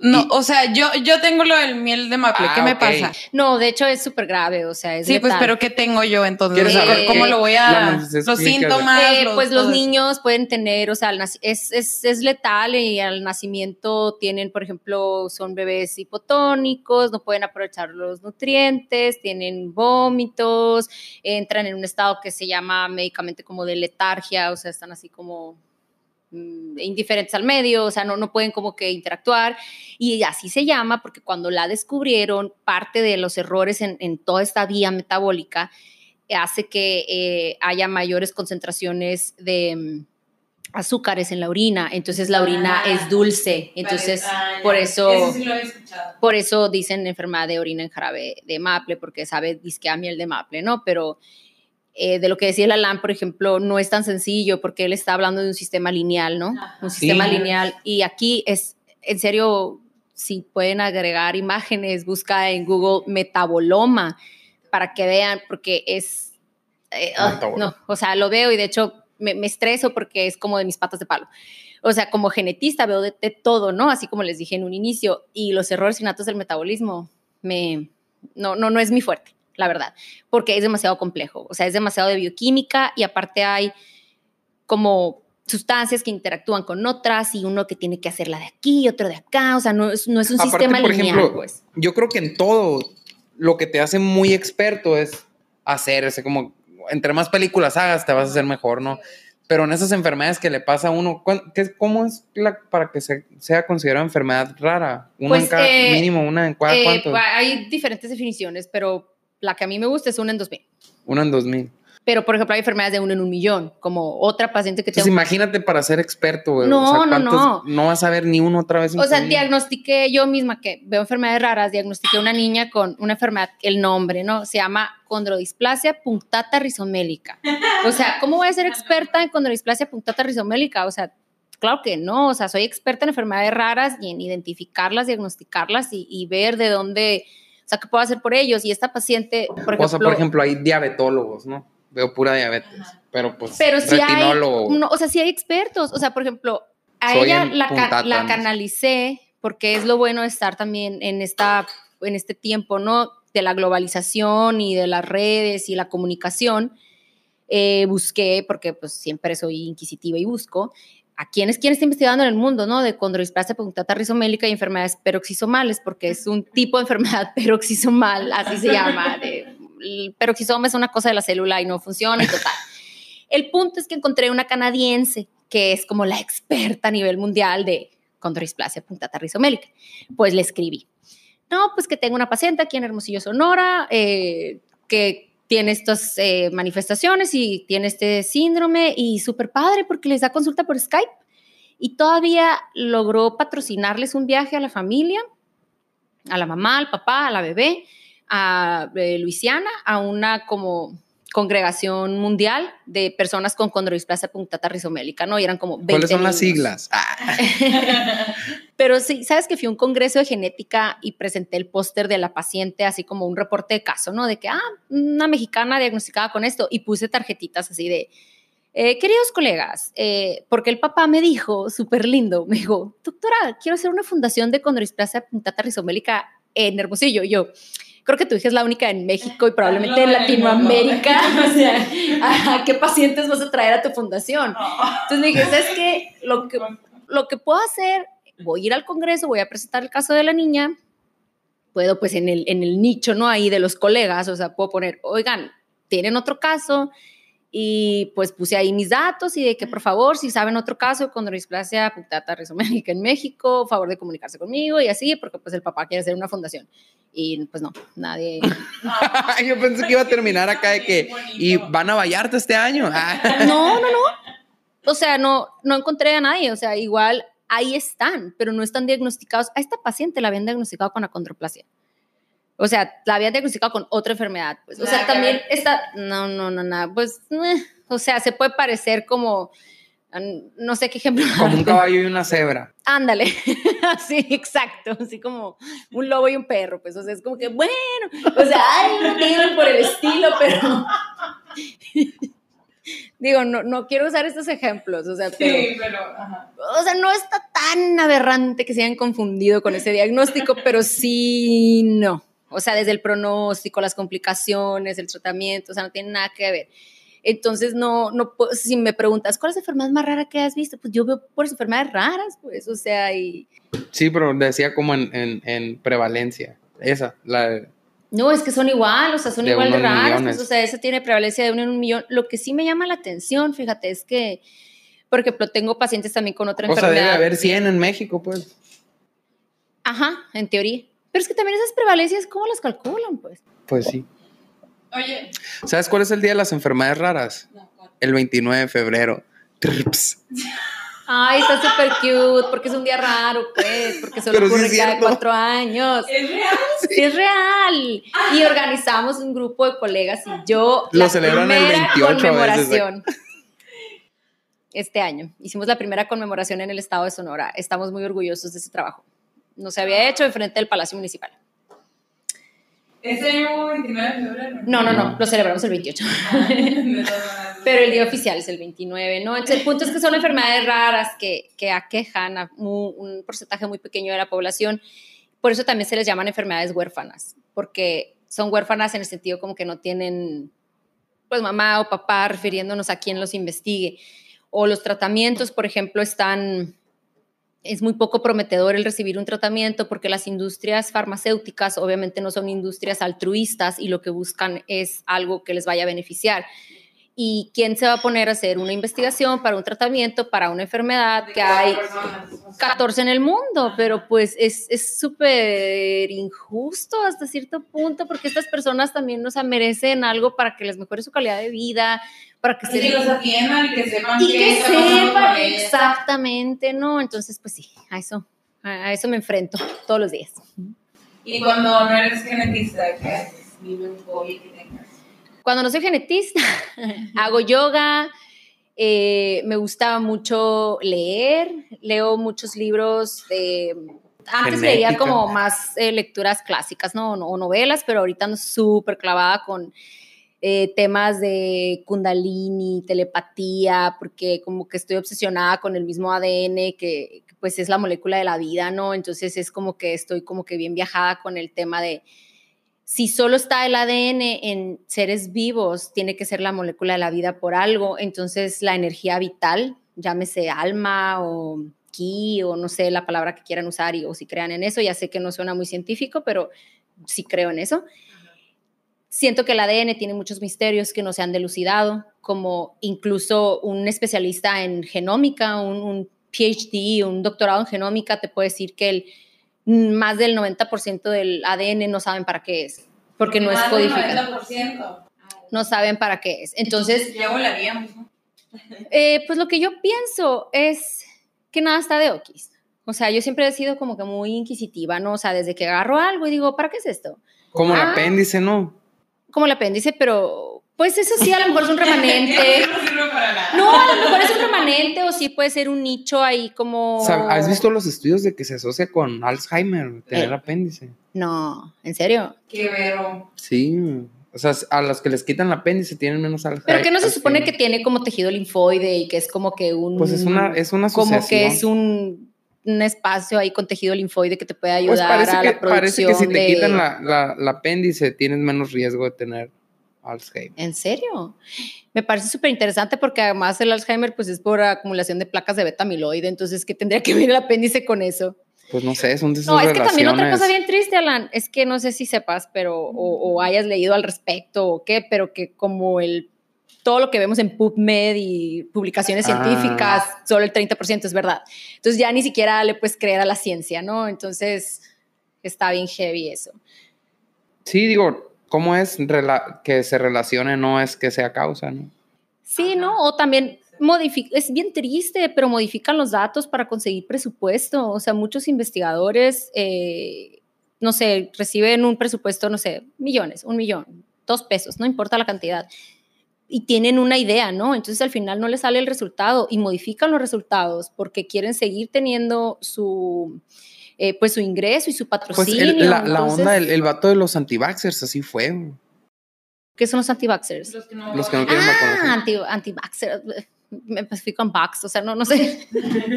No, y- o sea, yo, yo tengo lo del miel de maple. Ah, ¿Qué me ok. pasa? no, de hecho es súper grave, o sea, es Sí, pues, pero ¿qué tengo yo entonces? ¿Quieres saber ¿Cómo lo voy a...? Los síntomas. Eh, pues los niños pueden tener, o sea, es, es, es letal y al nacimiento tienen, por ejemplo, son bebés hipotónicos, no pueden aprovechar los nutrientes, tienen vómitos, entran en un estado que se llama médicamente como de letargia, o sea, están así como indiferentes al medio, o sea, no, no pueden como que interactuar. Y así se llama porque cuando la descubrieron, parte de los errores en, en toda esta vía metabólica hace que eh, haya mayores concentraciones de mm, azúcares en la orina, entonces la orina Ah, es dulce, entonces ah, por eso... Eso sí lo he. Por eso dicen enfermedad de orina en jarabe de maple, porque sabe disque a miel de maple, ¿no? Pero eh, de lo que decía el Alan, por ejemplo, no es tan sencillo porque él está hablando de un sistema lineal, ¿no? Ajá. Un sistema Sí. lineal. Y aquí es, en serio, si pueden agregar imágenes, busca en Google metaboloma para que vean, porque es... eh, ah, Metaboloma. no, o sea, lo veo y de hecho me, me estreso porque es como de mis patas de palo. O sea, como genetista veo de, de todo, ¿no? Así como les dije en un inicio, y los errores innatos del metabolismo me, no, no, no es mi fuerte, la verdad, porque es demasiado complejo, o sea, es demasiado de bioquímica y aparte hay como sustancias que interactúan con otras y uno que tiene que hacerla de aquí y otro de acá, o sea, no es, no es un Aparte, sistema por lineal, ejemplo, pues. Yo creo que en todo lo que te hace muy experto es hacer ese como entre más películas hagas te vas a hacer mejor, ¿no? Pero en esas enfermedades que le pasa a uno, ¿cuán- qué- ¿cómo es la, para que se, sea considerada enfermedad rara? Una Pues, en cada, eh, mínimo una en cada Eh, cuánto? hay diferentes definiciones, pero la que a mí me gusta es una en 2000. Una en dos mil. Pero, por ejemplo, hay enfermedades de uno en un millón, como otra paciente que tengo. imagínate para ser experto, güey. No, o sea, no, ¿cuántos- no. No vas a ver ni uno otra vez. en O sea, diagnostiqué yo misma que veo enfermedades raras, diagnostiqué una niña con una enfermedad, el nombre, ¿no? Se llama condrodisplasia punctata rizomélica. O sea, ¿cómo voy a ser experta en condrodisplasia punctata rizomélica? O sea, claro que no, o sea, soy experta en enfermedades raras y en identificarlas, diagnosticarlas y, y ver de dónde, o sea, qué puedo hacer por ellos. Y esta paciente, por ejemplo, o sea, por ejemplo, hay diabetólogos, ¿no? Veo pura diabetes. Pero pues, pero sí hay, no, o sea, sí hay expertos. O sea, por ejemplo, a ella la, ca- la canalicé porque es lo bueno de estar también en, esta, en este tiempo, ¿no? De la globalización y de las redes y la comunicación. Eh, busqué, porque pues siempre soy inquisitiva y busco, a quién es quién está investigando en el mundo, ¿no? De condrodisplasia punctata rizomélica y enfermedades peroxisomales, porque es un tipo de enfermedad peroxisomal, así se llama. De, el peroxisoma es una cosa de la célula y no funciona y total. El punto es que encontré una canadiense que es como la experta a nivel mundial de condrodisplasia punctata rizomélica. Pues le escribí. No, pues que tengo una paciente aquí en Hermosillo, Sonora, eh, que tiene estas eh, manifestaciones y tiene este síndrome y súper padre porque les da consulta por Skype y todavía logró patrocinarles un viaje a la familia, a la mamá, al papá, a la bebé, a eh, Luisiana, a una como congregación mundial de personas con condrodisplasia punctata rizomélica, ¿no? Y eran como 20 ¿Cuáles son las niños. siglas? Ah, Pero sí, sabes que fui a un congreso de genética y presenté el póster de la paciente, así como un reporte de caso, ¿no? De que, ah, una mexicana diagnosticada con esto, y puse tarjetitas así de, eh, queridos colegas, eh, porque el papá me dijo, súper lindo, me dijo, doctora, quiero hacer una fundación de condrodisplasia punctata rizomélica en Hermosillo. Y yo, creo que tu hija es la única en México y probablemente en Latinoamérica. o sea, ¿a qué pacientes vas a traer a tu fundación? Entonces le dije, ¿sabes qué? Lo que, lo que puedo hacer, voy a ir al Congreso, voy a presentar el caso de la niña, puedo pues en el, en el nicho, ¿no? Ahí de los colegas, o sea, puedo poner, oigan, tienen otro caso, y pues puse ahí mis datos y de que por favor, si saben otro caso con displasia punctata rizomélica en México, favor de comunicarse conmigo y así, porque pues el papá quiere hacer una fundación. Y pues no, nadie... Yo pensé que iba a terminar acá de que. Y van a Vallarta este año. No, no, no. O sea, no, no encontré a nadie. O sea, igual ahí están, pero no están diagnosticados. A esta paciente la habían diagnosticado con acondroplasia. O sea, la habían diagnosticado con otra enfermedad. Pues. O sea, también está. No, no, no, nada. Pues, eh, o sea, se puede parecer como. mm, No sé qué ejemplo. Como un caballo y una cebra. Ándale, sí, exacto, así como un lobo y un perro, pues, o sea, es como que, bueno, o sea, ay, no por el estilo, pero, digo, no, no quiero usar estos ejemplos, o sea, pero, Sí, pero. Ajá. o sea, no está tan aberrante que se hayan confundido con ese diagnóstico, pero sí, no, o sea, desde el pronóstico, las complicaciones, el tratamiento, o sea, no tiene nada que ver. Entonces, no, no, puedo- si me preguntas, ¿cuál es la enfermedad más rara que has visto? Pues yo veo por enfermedades raras, pues, o sea, y, Sí, pero decía como en, en, en prevalencia. Esa, la. No, es que son igual, o sea, son De igual de millones. pues, o sea, esa tiene prevalencia de uno en un millón. Lo que sí me llama la atención, fíjate, es que, Por ejemplo, tengo pacientes también con otra O sea, enfermedad. debe haber 100 en México, pues. Ajá, en teoría. Pero es que también esas prevalencias, ¿cómo las calculan, pues? Pues sí. Oye, ¿Sabes cuál es el día de las enfermedades raras? no, ¿cuál? El 29 de febrero. Trips. Ay, está súper cute, porque es un día raro, pues, porque solo Pero ocurre cada cuatro años. ¿Es real? Sí, es real. Y organizamos un grupo de colegas y yo Lo la celebran el primera 28 a veces, conmemoración. Este año hicimos la primera conmemoración en el estado de Sonora. Estamos muy orgullosos de ese trabajo. No se había hecho enfrente del Palacio Municipal. Ese año hubo 29 de febrero. No, no, no, No. lo celebramos el 28. De todas maneras. Pero el día oficial es el 29, ¿no? Entonces, el punto es que son enfermedades raras que, que aquejan a mu- un porcentaje muy pequeño de la población. Por eso también se les llaman enfermedades huérfanas, porque son huérfanas en el sentido como que no tienen, pues, mamá o papá, refiriéndonos a quien los investigue. O los tratamientos, por ejemplo, están... Es muy poco prometedor el recibir un tratamiento porque las industrias farmacéuticas obviamente no son industrias altruistas y lo que buscan es algo que les vaya a beneficiar y quién se va a poner a hacer una investigación para un tratamiento, para una enfermedad que hay persona, o sea, 14 en el mundo, pero pues es es súper injusto hasta cierto punto porque estas personas también o sea, merecen algo para que les mejore su calidad de vida, para que Y que se... los atiendan y que sepan Y que pasando sepan exactamente, ¿no? Entonces, pues sí, a eso, a eso me enfrento todos los días. Y cuando no eres genetista, ¿qué haces? Dime un hobby que tengas. Cuando no soy genetista, hago yoga, eh, me gusta mucho leer, leo muchos libros de... Antes leía como más eh, lecturas clásicas, ¿no? O novelas, pero ahorita ando súper clavada con eh, temas de kundalini, telepatía, porque como que estoy obsesionada con el mismo ADN que que, pues es la molécula de la vida, ¿no? Entonces es como que estoy como que bien viajada con el tema de si solo está el ADN en seres vivos, tiene que ser la molécula de la vida por algo. Entonces, la energía vital, llámese alma o ki o no sé la palabra que quieran usar o si crean en eso, ya sé que no suena muy científico, pero sí creo en eso. Siento que el ADN tiene muchos misterios que no se han delucidado, como incluso un especialista en genómica, un PhD, un doctorado en genómica, te puede decir que el más del 90% del ADN no saben para qué es, porque no es codificado. 90%. No saben para qué es. Entonces, ya volaríamos, ¿no? eh, pues lo que yo pienso es que nada está de okis. O sea, yo siempre he sido como que muy inquisitiva, ¿no? O sea, desde que agarro algo y digo, ¿para qué es esto? Como el Ah. apéndice, ¿no? Como el apéndice, pero pues eso sí, a lo mejor es un remanente. no sirve para nada. No, a lo mejor es un remanente o sí puede ser un nicho ahí como... ¿Has visto los estudios de que se asocia con Alzheimer, tener Eh. apéndice? No, ¿en serio? Qué vero. Sí. O sea, a los que les quitan el apéndice tienen menos Alzheimer. Pero que no se supone que tiene como tejido linfoide y que es como que un... Pues es una, es una como que asociación. es un, un espacio ahí con tejido linfoide que te puede Pues ayudar parece a que, la parece producción que si te de... quitan la, la, la apéndice tienes menos riesgo de tener Alzheimer. ¿En serio? Me parece súper interesante porque además el Alzheimer pues es por acumulación de placas de beta amiloide, entonces ¿qué tendría que ver el apéndice con eso? Pues no sé, son de esas No, es que también otra cosa bien triste, Alan, es que no sé si sepas, pero o, o hayas leído al respecto o qué, pero que como el todo lo que vemos en PubMed y publicaciones Ah. científicas, solo el 30% es verdad. Entonces ya ni siquiera le puedes creer a la ciencia, ¿no? Entonces está bien heavy eso. Sí, digo, ¿cómo es que se relacione? No es que sea causa, ¿no? Sí, ¿no? O también es bien triste, pero modifican los datos para conseguir presupuesto. O sea, muchos investigadores, eh, no sé, reciben un presupuesto, no sé, millones, un millón, dos pesos, no importa la cantidad. Y tienen una idea, ¿no? Entonces al final no les sale el resultado y modifican los resultados porque quieren seguir teniendo su, eh, pues su ingreso y su Pues patrocinio. el- la, onda, el, el vato de los antivaxxers, así fue. ¿Qué son los anti-vaxxers? Los que no, Los que no quieren Ah, anti, anti-vaxxers. Me fui con Vax, o sea, no, no sé.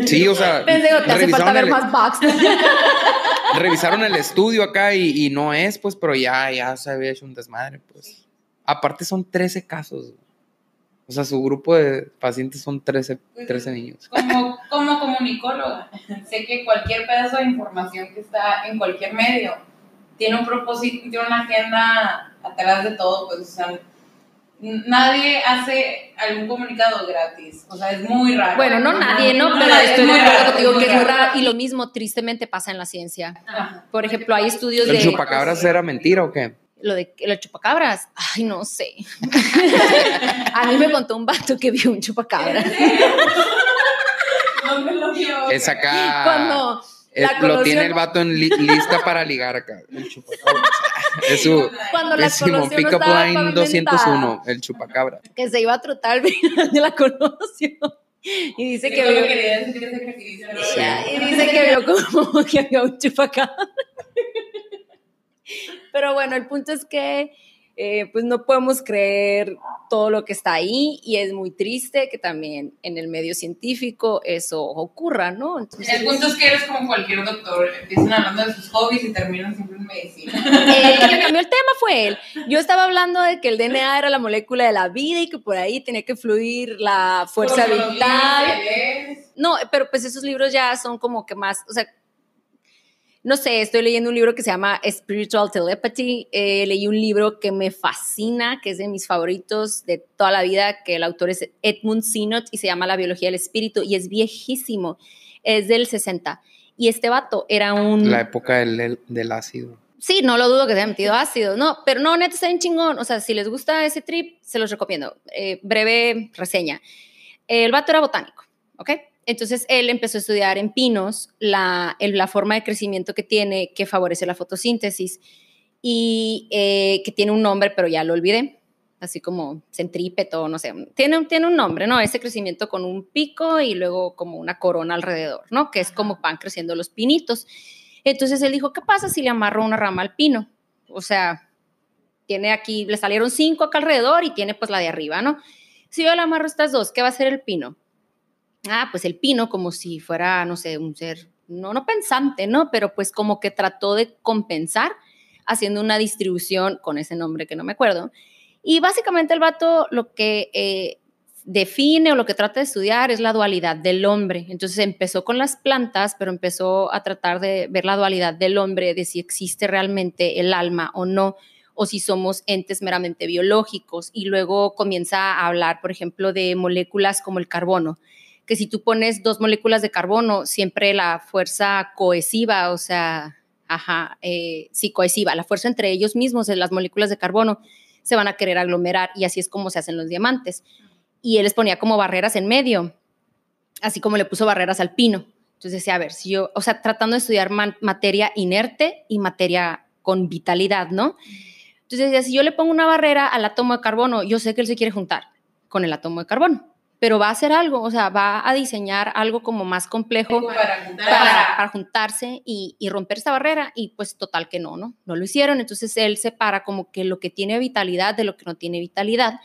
Sí, o sea, Pensé, te hace falta revisaron ver el, más Vax. revisaron el estudio acá y, y no es, pues, pero ya, ya se había hecho un desmadre, pues. Aparte son 13 casos. O sea, su grupo de pacientes son 13, 13 niños. Como, como comunicóloga, sé que cualquier pedazo de información que está en cualquier medio tiene un propósito, tiene una agenda atrás de todo, pues, o sea, nadie hace algún comunicado gratis. O sea, es muy raro. Bueno, no nadie, ¿no? No, Pero es estoy de muy acuerdo raro, contigo es que es muy raro. raro. Y lo mismo tristemente pasa en la ciencia. Ajá. Por ejemplo, hay estudios ¿El de... chupacabras era mentira o qué? Lo de lo de chupacabras, ay, no sé. A mí me contó un vato que vio un chupacabra. ¿Dónde lo vio? Es acá. Cuando eh, la lo tiene el vato en li- lista para ligar acá. El chupacabras. Es su. Cuando la Es Simón conoció no Pickup Line pavimentada. 201, el chupacabra. que se iba a trotar al de la conoció. Y dice que vio, ¿no? Y dice que vio como que había un chupacabra. Pero bueno, el punto es que eh, pues no podemos creer todo lo que está ahí y es muy triste que también en el medio científico eso ocurra, ¿no? Entonces, El punto es que eres como cualquier doctor, empiezan hablando de sus hobbies y terminan siempre en medicina. Eh, el que me cambió el tema fue él. Yo estaba hablando de que el DNA era la molécula de la vida y que por ahí tenía que fluir la fuerza vital. que. No, pero pues esos libros ya son como que más, o sea, no sé, estoy leyendo un libro que se llama Spiritual Telepathy. Eh, leí un libro que me fascina, que es de mis favoritos de toda la vida, que el autor es Edmund Sinot y se llama La biología del espíritu y es viejísimo, es del 60. Y este vato era un... La época del, del ácido. Sí, no lo dudo que se haya metido ácido, no, pero no, neta está bien chingón. O sea, si les gusta ese trip, se los recomiendo. Eh, breve reseña. El vato era botánico, ¿ok? Entonces él empezó a estudiar en pinos la, el- la forma de crecimiento que tiene que favorece la fotosíntesis y eh, que tiene un nombre, pero ya lo olvidé, así como centrípeto, no sé, tiene, tiene un nombre, ¿no? Ese crecimiento con un pico y luego como una corona alrededor, ¿no? Que es como van creciendo los pinitos. Entonces él dijo, ¿qué pasa si le amarro una rama al pino? O sea, tiene aquí, le salieron cinco acá alrededor y tiene pues la de arriba, ¿no? Si yo le amarro estas dos, ¿qué va a hacer el pino? Ah, pues el pino como si fuera, no sé, un ser, no, no pensante, ¿no? Pero pues como que trató de compensar haciendo una distribución con ese nombre que no me acuerdo. Y básicamente el vato lo que eh, define o lo que trata de estudiar es la dualidad del hombre. Entonces empezó con las plantas, pero empezó a tratar de ver la dualidad del hombre, de si existe realmente el alma o no, o si somos entes meramente biológicos. Y luego comienza a hablar, por ejemplo, de moléculas como el carbono que si tú pones dos moléculas de carbono, siempre la fuerza cohesiva, o sea, ajá, eh, sí, cohesiva, la fuerza entre ellos mismos, las moléculas de carbono, se van a querer aglomerar y así es como se hacen los diamantes. Y él les ponía como barreras en medio, así como le puso barreras al pino. Entonces decía, a ver, si yo, o sea, tratando de estudiar materia inerte y materia con vitalidad, ¿no? Entonces decía, si yo le pongo una barrera al átomo de carbono, yo sé que él se quiere juntar con el átomo de carbono, pero va a hacer algo, o sea, va a diseñar algo como más complejo Para juntar. para, para juntarse y, y romper esta barrera y pues total que no, ¿no? No lo hicieron, entonces él separa como que lo que tiene vitalidad de lo que no tiene vitalidad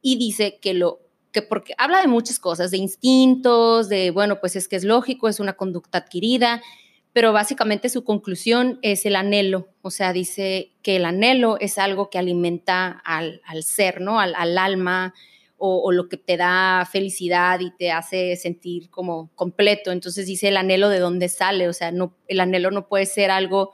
y dice que lo que porque habla de muchas cosas, de instintos, de bueno, pues es que es lógico, es una conducta adquirida, pero básicamente su conclusión es el anhelo, o sea, dice que el anhelo es algo que alimenta al, al ser, ¿no? Al, al alma, o, o, lo que te da felicidad y te hace sentir como completo. Entonces dice el anhelo de dónde sale, o sea, no, el anhelo no puede ser algo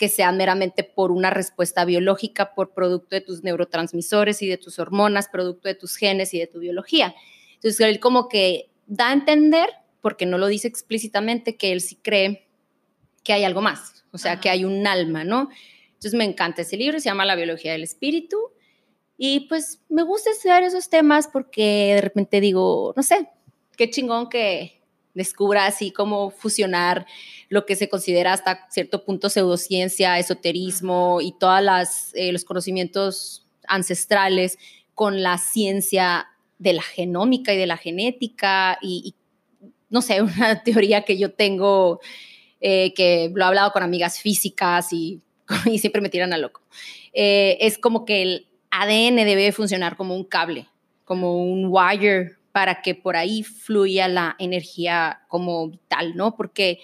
que sea meramente por una respuesta biológica, por producto de tus neurotransmisores y de tus hormonas, producto de tus genes y de tu biología. Entonces él como que da a entender, porque no lo dice explícitamente, que él sí cree que hay algo más, o sea, Ajá. que hay un alma, ¿no? Entonces me encanta ese libro, se llama La biología del espíritu y pues me gusta estudiar esos temas porque de repente digo, no sé, qué chingón que descubra así cómo fusionar lo que se considera hasta cierto punto pseudociencia, esoterismo y todos eh, los conocimientos ancestrales con la ciencia de la genómica y de la genética y, no sé, una teoría que yo tengo eh, que lo he hablado con amigas físicas y, y siempre me tiran a loco. Eh, es como que el ADN debe funcionar como un cable, como un wire para que por ahí fluya la energía como vital, ¿no? Porque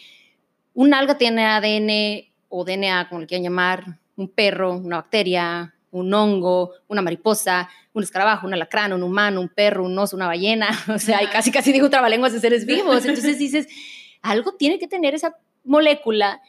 un alga tiene ADN o DNA, como le quieran llamar, un perro, una bacteria, un hongo, una mariposa, un escarabajo, un alacrán, un humano, un perro, un oso, una ballena, o sea, y casi casi digo trabalenguas de seres vivos. Entonces dices, algo tiene que tener esa molécula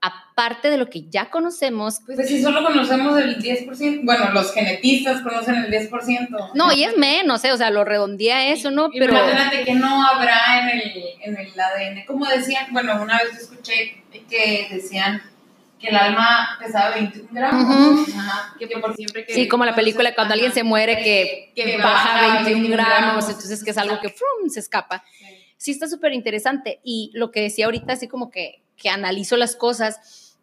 aparte de lo que ya conocemos. Pues si solo conocemos el 10%, bueno, los genetistas conocen el 10%. No, y es menos, ¿eh? o sea, lo redondea eso, ¿no? Pero imagínate que no habrá en el, en el ADN. Como decían, bueno, una vez escuché que decían que el alma pesaba 21 gramos. Ajá, que por siempre que sí, como la película cuando alguien se muere que, que baja 21 gramos, entonces que es algo que frum, se escapa. Sí, sí está súper interesante. Y lo que decía ahorita, así como que que analizo las cosas,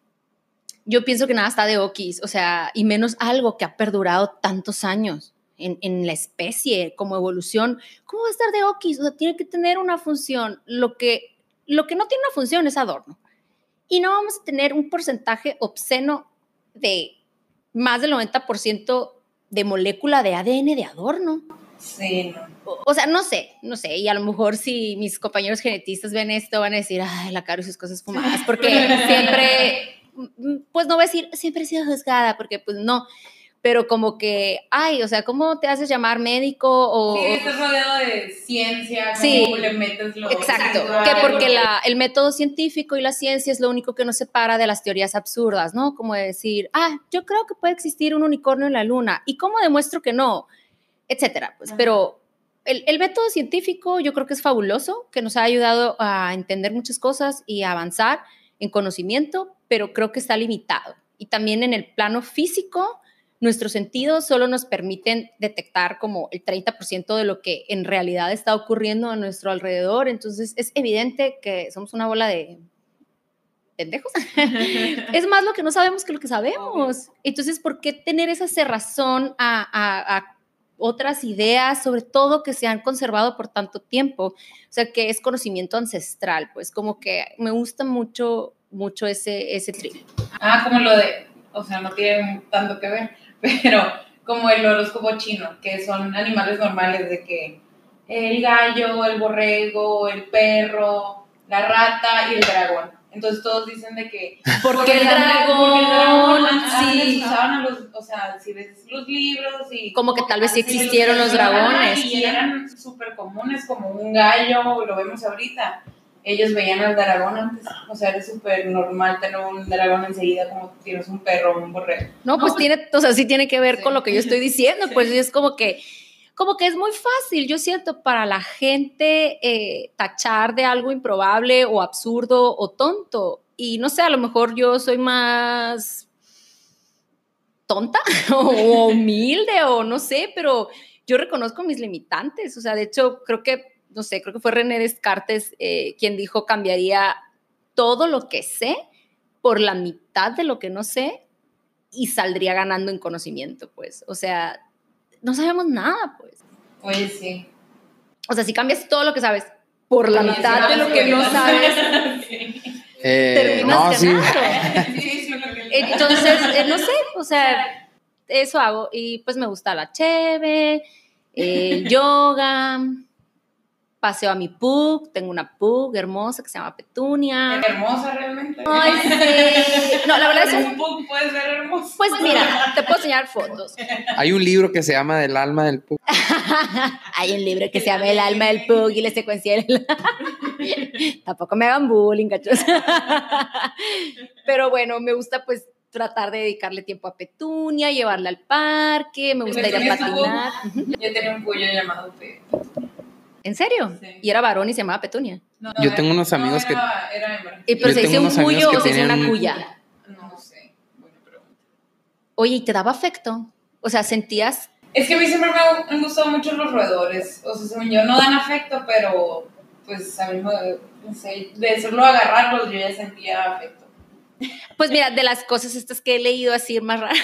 yo pienso que nada está de okis, o sea, y menos algo que ha perdurado tantos años en, la especie como evolución. ¿Cómo va a estar de okis? O sea, tiene que tener una función. Lo que, lo que no tiene una función es adorno. Y no vamos a tener un porcentaje obsceno de más del 90% de molécula de ADN de adorno. Sí, no. O, sea, no sé, no sé. Y a lo mejor si mis compañeros genetistas ven esto, van a decir, ay, la Caro y sus cosas fumadas. Porque siempre, pues no voy a decir, siempre he sido juzgada, porque pues no. Pero como que, ay, o sea, ¿cómo te haces llamar médico? O, sí, estás rodeado de ciencia, sí, ¿cómo le metes lo Exacto, que porque la, el método científico y la ciencia es lo único que nos separa de las teorías absurdas, ¿no? Como decir, ah, yo creo que puede existir un unicornio en la luna. ¿Y cómo demuestro que no? Etcétera. Pues, pero el, el, método científico yo creo que es fabuloso, que nos ha ayudado a entender muchas cosas y a avanzar en conocimiento, pero creo que está limitado. Y también en el plano físico, nuestros sentidos solo nos permiten detectar como el 30% de lo que en realidad está ocurriendo a nuestro alrededor. Entonces es evidente que somos una bola de pendejos. es más lo que no sabemos que lo que sabemos. Entonces, ¿por qué tener esa cerrazón a, a, a otras ideas, sobre todo que se han conservado por tanto tiempo, o sea, que es conocimiento ancestral, pues como que me gusta mucho, mucho ese, ese trip. Ah, como lo de, o sea, no tiene tanto que ver, pero como el horóscopo chino, que son animales normales de que el gallo, el borrego, el perro, la rata y el dragón. Entonces todos dicen de que... Porque el dragón, sí. Usaban a los, o sea, si ves los libros y... Como que tal vez sí existieron los dragones. Y eran súper comunes, como un gallo, lo vemos ahorita. Ellos veían al dragón antes, o sea, era súper normal tener un dragón enseguida como tienes un perro o un borrego. No, pues tiene, o sea, sí tiene que ver sí. con lo que yo estoy diciendo, pues es como que como que es muy fácil, yo siento, para la gente eh, tachar de algo improbable o absurdo o tonto. Y no sé, a lo mejor yo soy más tonta o humilde o no sé, pero yo reconozco mis limitantes. O sea, de hecho, creo que, no sé, creo que fue René Descartes eh, quien dijo cambiaría todo lo que sé por la mitad de lo que no sé y saldría ganando en conocimiento, pues. O sea, no sabemos nada, pues. Oye, sí. O sea, si cambias todo lo que sabes por la mitad de lo que no sabes, eh, terminas no, ganando. Sí. Entonces, eh, no sé, o sea, eso hago. Y pues me gusta la cheve, el yoga, paseo a mi pug, tengo una pug hermosa que se llama Petunia. ¿Es hermosa realmente? Ay, sí. No, la verdad es un pug puede ser hermoso. Pues mira, te puedo enseñar fotos. Hay un libro que se llama Del alma del pug. Hay un libro que se llama El alma del pug y le secuencié el... Tampoco me hagan bullying, cachos. Pero bueno, me gusta pues tratar de dedicarle tiempo a Petunia, llevarla al parque, me gusta ir a patinar. Yo tenía un pollo llamado Pe. ¿En serio? Sí. Y era varón y se llamaba Petunia. No, Yo tengo unos no, amigos que- era- Era hembra. ¿Y pero Yo se dice un cuyo o se dice una cuya? No sé. Buena pregunta. Oye, ¿y te daba afecto? O sea, ¿sentías? Es que a mí siempre me han gustado mucho los roedores. O sea, según yo, no dan afecto, pero pues a mí me, no sé, de solo agarrarlos yo ya sentía afecto. Pues mira, de las cosas estas que he leído así más raras,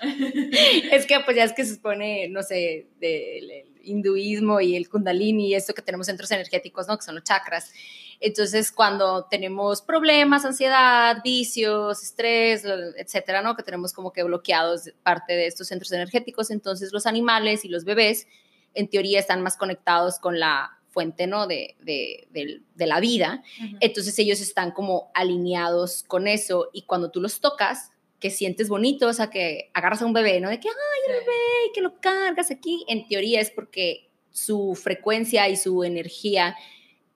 es que pues ya es que se supone, no sé, del el hinduismo y el kundalini y esto que tenemos centros energéticos, ¿no? Que son los chakras. Entonces, cuando tenemos problemas, ansiedad, vicios, estrés, etcétera, ¿no? Que tenemos como que bloqueados parte de estos centros energéticos, entonces los animales y los bebés, en teoría, están más conectados con la fuente, ¿no? De, de, de, de la vida. Entonces ellos están como alineados con eso y cuando tú los tocas, que sientes bonito, o sea, que agarras a un bebé, ¿no? De que, ay, el bebé, y que lo cargas aquí, en teoría es porque su frecuencia y su energía,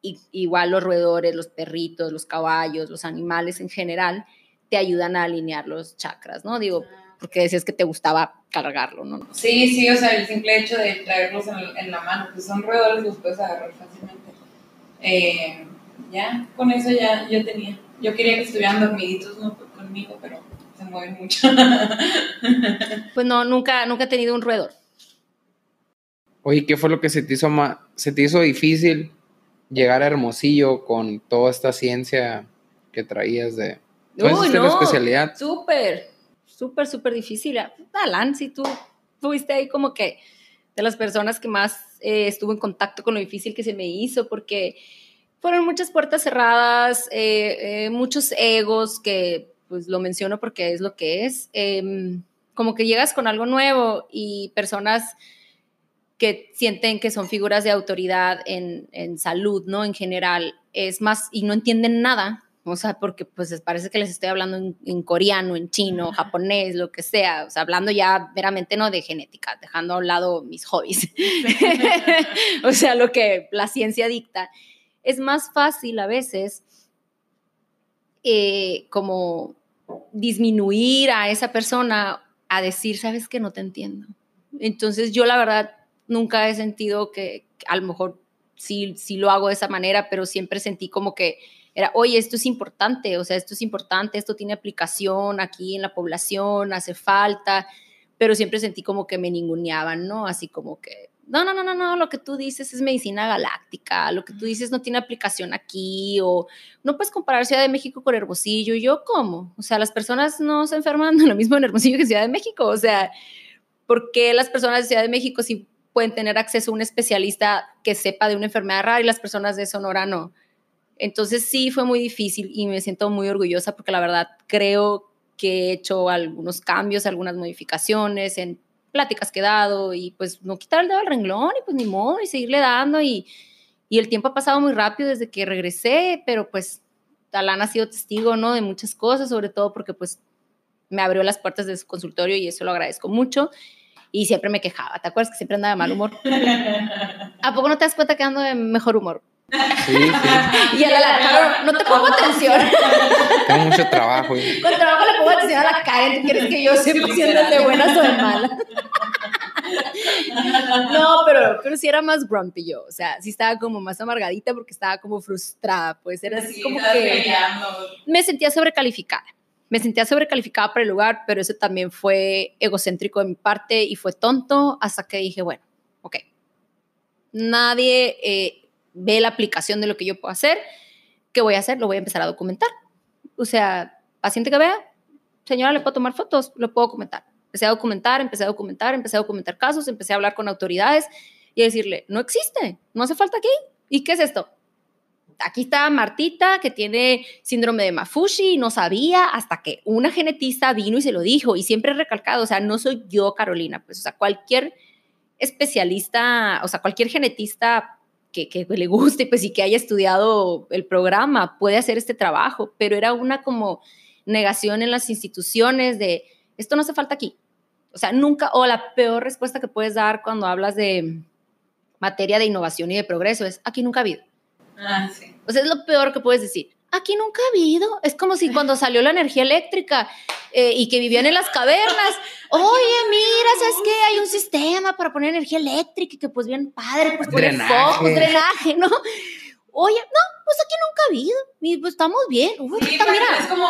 y, igual los roedores, los perritos, los caballos, los animales en general, te ayudan a alinear los chakras, ¿no? Digo, porque decías que te gustaba cargarlo, ¿no? Sí, sí, o sea, el simple hecho de traerlos en, en la mano, pues son roedores, los puedes agarrar fácilmente. Eh, ya, con eso ya yo tenía. Yo quería que estuvieran dormiditos ¿no? conmigo, pero se mueven mucho. Pues no, nunca, nunca he tenido un roedor. Oye, ¿qué fue lo que se te hizo ma- se te hizo difícil llegar a Hermosillo con toda esta ciencia que traías de ¿Cuál Uy, la especialidad? Súper, súper, súper difícil. Alan, si tú fuiste ahí como que de las personas que más eh, estuvo en contacto con lo difícil que se me hizo, porque fueron muchas puertas cerradas, eh, eh, muchos egos, que pues lo menciono porque es lo que es. Em, como que llegas con algo nuevo y personas que sienten que son figuras de autoridad en, en salud, ¿no? En general, es más, y no entienden nada, o sea, porque pues parece que les estoy hablando en, en coreano, en chino, japonés, lo que sea, o sea, hablando ya meramente no de genética, dejando a un lado mis hobbies, o sea, lo que la ciencia dicta. Es más fácil a veces eh, como disminuir a esa persona a decir, sabes que no te entiendo. Entonces yo la verdad nunca he sentido que, a lo mejor sí, sí lo hago de esa manera, pero siempre sentí como que era, oye, esto es importante, o sea, esto es importante, esto tiene aplicación aquí en la población, hace falta, pero siempre sentí como que me ninguneaban, ¿no? Así como que, no, no, no, no, no, lo que tú dices es medicina galáctica, lo que tú dices no tiene aplicación aquí, o no puedes comparar Ciudad de México con Hermosillo, yo, ¿cómo? O sea, las personas no se enferman de lo mismo en Hermosillo que en Ciudad de México, o sea, ¿por qué las personas de Ciudad de México sí pueden tener acceso a un especialista que sepa de una enfermedad rara y las personas de Sonora no? Entonces sí fue muy difícil y me siento muy orgullosa porque la verdad creo que he hecho algunos cambios, algunas modificaciones en pláticas que he dado y pues no quitar el dedo al renglón y pues ni modo y seguirle dando y, y el tiempo ha pasado muy rápido desde que regresé, pero pues Talán ha sido testigo, ¿no? De muchas cosas, sobre todo porque pues me abrió las puertas de su consultorio y eso lo agradezco mucho. Y siempre me quejaba, ¿te acuerdas que siempre andaba de mal humor? ¿A poco no te das cuenta que ando de mejor humor? Sí, sí. Y a la, la Caro, no te pongo atención. Tengo mucho trabajo. Con trabajo le pongo atención a la Karen. ¿Tú quieres que yo sepa si andas de buenas o de malas? No, pero, pero sí era más grumpy yo. O sea, sí estaba como más amargadita porque estaba como frustrada. Pues era así Sí, como que peleando. me sentía sobrecalificada. Me sentía sobrecalificada para el lugar, pero eso también fue egocéntrico de mi parte y fue tonto hasta que dije, bueno, ok, nadie eh, ve la aplicación de lo que yo puedo hacer. ¿Qué voy a hacer? Lo voy a empezar a documentar. O sea, paciente que vea, señora, le puedo tomar fotos, lo puedo documentar. Empecé a documentar, empecé a documentar, empecé a documentar casos, empecé a hablar con autoridades y a decirle, no existe, no hace falta aquí. ¿Y qué es esto? Aquí está Martita, que tiene síndrome de Mafushi, no sabía hasta que una genetista vino y se lo dijo. Y siempre he recalcado, o sea, no soy yo, Carolina, pues, o sea, cualquier especialista, o sea, cualquier genetista que, que le guste, pues, y que haya estudiado el programa puede hacer este trabajo, pero era una como negación en las instituciones de, esto no hace falta aquí. O sea, nunca, o la peor respuesta que puedes dar cuando hablas de materia de innovación y de progreso es, aquí nunca ha habido. Ah, sí. O sea, es lo peor que puedes decir. Aquí nunca ha habido. Es como si cuando salió la energía eléctrica eh, y que vivían en las cavernas. Oye, mira, ¿sabes qué? Hay un sistema para poner energía eléctrica y que pues bien padre, pues poner Drenaje. focos, drenaje, ¿no? Oye, no, pues aquí nunca ha habido. Y pues estamos bien. Uy, Sí, mira. es como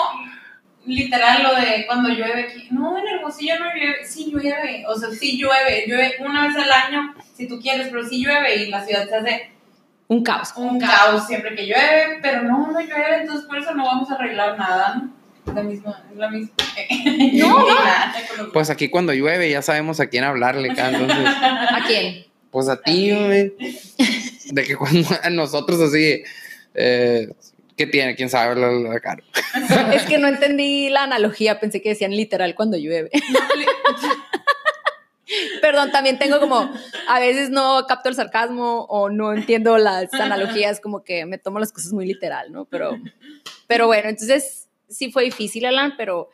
literal lo de cuando llueve aquí. No, en Hermosillo no llueve. Sí llueve. O sea, sí llueve. Llueve una vez al año, si tú quieres, pero sí llueve y la ciudad se hace Un caos. un caos siempre que llueve. Pero no, no llueve, entonces por eso no vamos a arreglar nada, la misma, es la misma. No, no. Pues aquí cuando llueve ya sabemos a quién hablarle, entonces, ¿A quién? pues a ti, güey. De que cuando a nosotros así, eh, ¿qué tiene? ¿Quién sabe? La, la cara. Es que no entendí la analogía. Pensé que decían literal cuando llueve. Perdón, también tengo como, a veces no capto el sarcasmo o no entiendo las analogías, como que me tomo las cosas muy literal, ¿no? Pero, pero bueno, entonces sí fue difícil, Alan, pero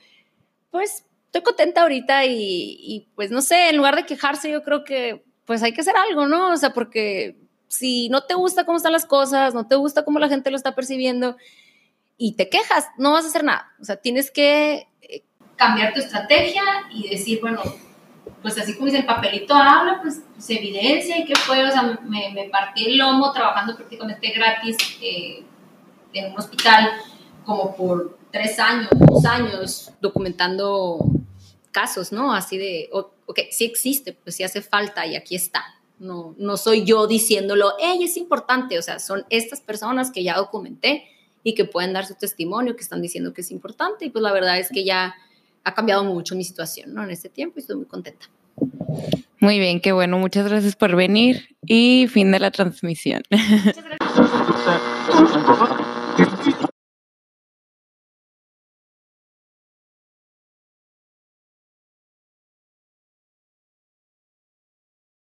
pues estoy contenta ahorita y, y, pues no sé, en lugar de quejarse, yo creo que pues hay que hacer algo, ¿no? O sea, porque si no te gusta cómo están las cosas, no te gusta cómo la gente lo está percibiendo y te quejas, no vas a hacer nada. O sea, tienes que eh, cambiar tu estrategia y decir, bueno, pues así como dice el papelito habla, pues se evidencia y que fue, o sea, me, me partí el lomo trabajando prácticamente gratis eh, en un hospital como por tres años, dos años, documentando casos, ¿no? Así de, ok, sí existe, pues sí hace falta y aquí está. No, no soy yo diciéndolo, ella es importante, o sea, son estas personas que ya documenté y que pueden dar su testimonio, que están diciendo que es importante y pues la verdad es que ya ha cambiado mucho mi situación, ¿no? En este tiempo y estoy muy contenta. Muy bien, qué bueno. Muchas gracias por venir y fin de la transmisión. Muchas gracias.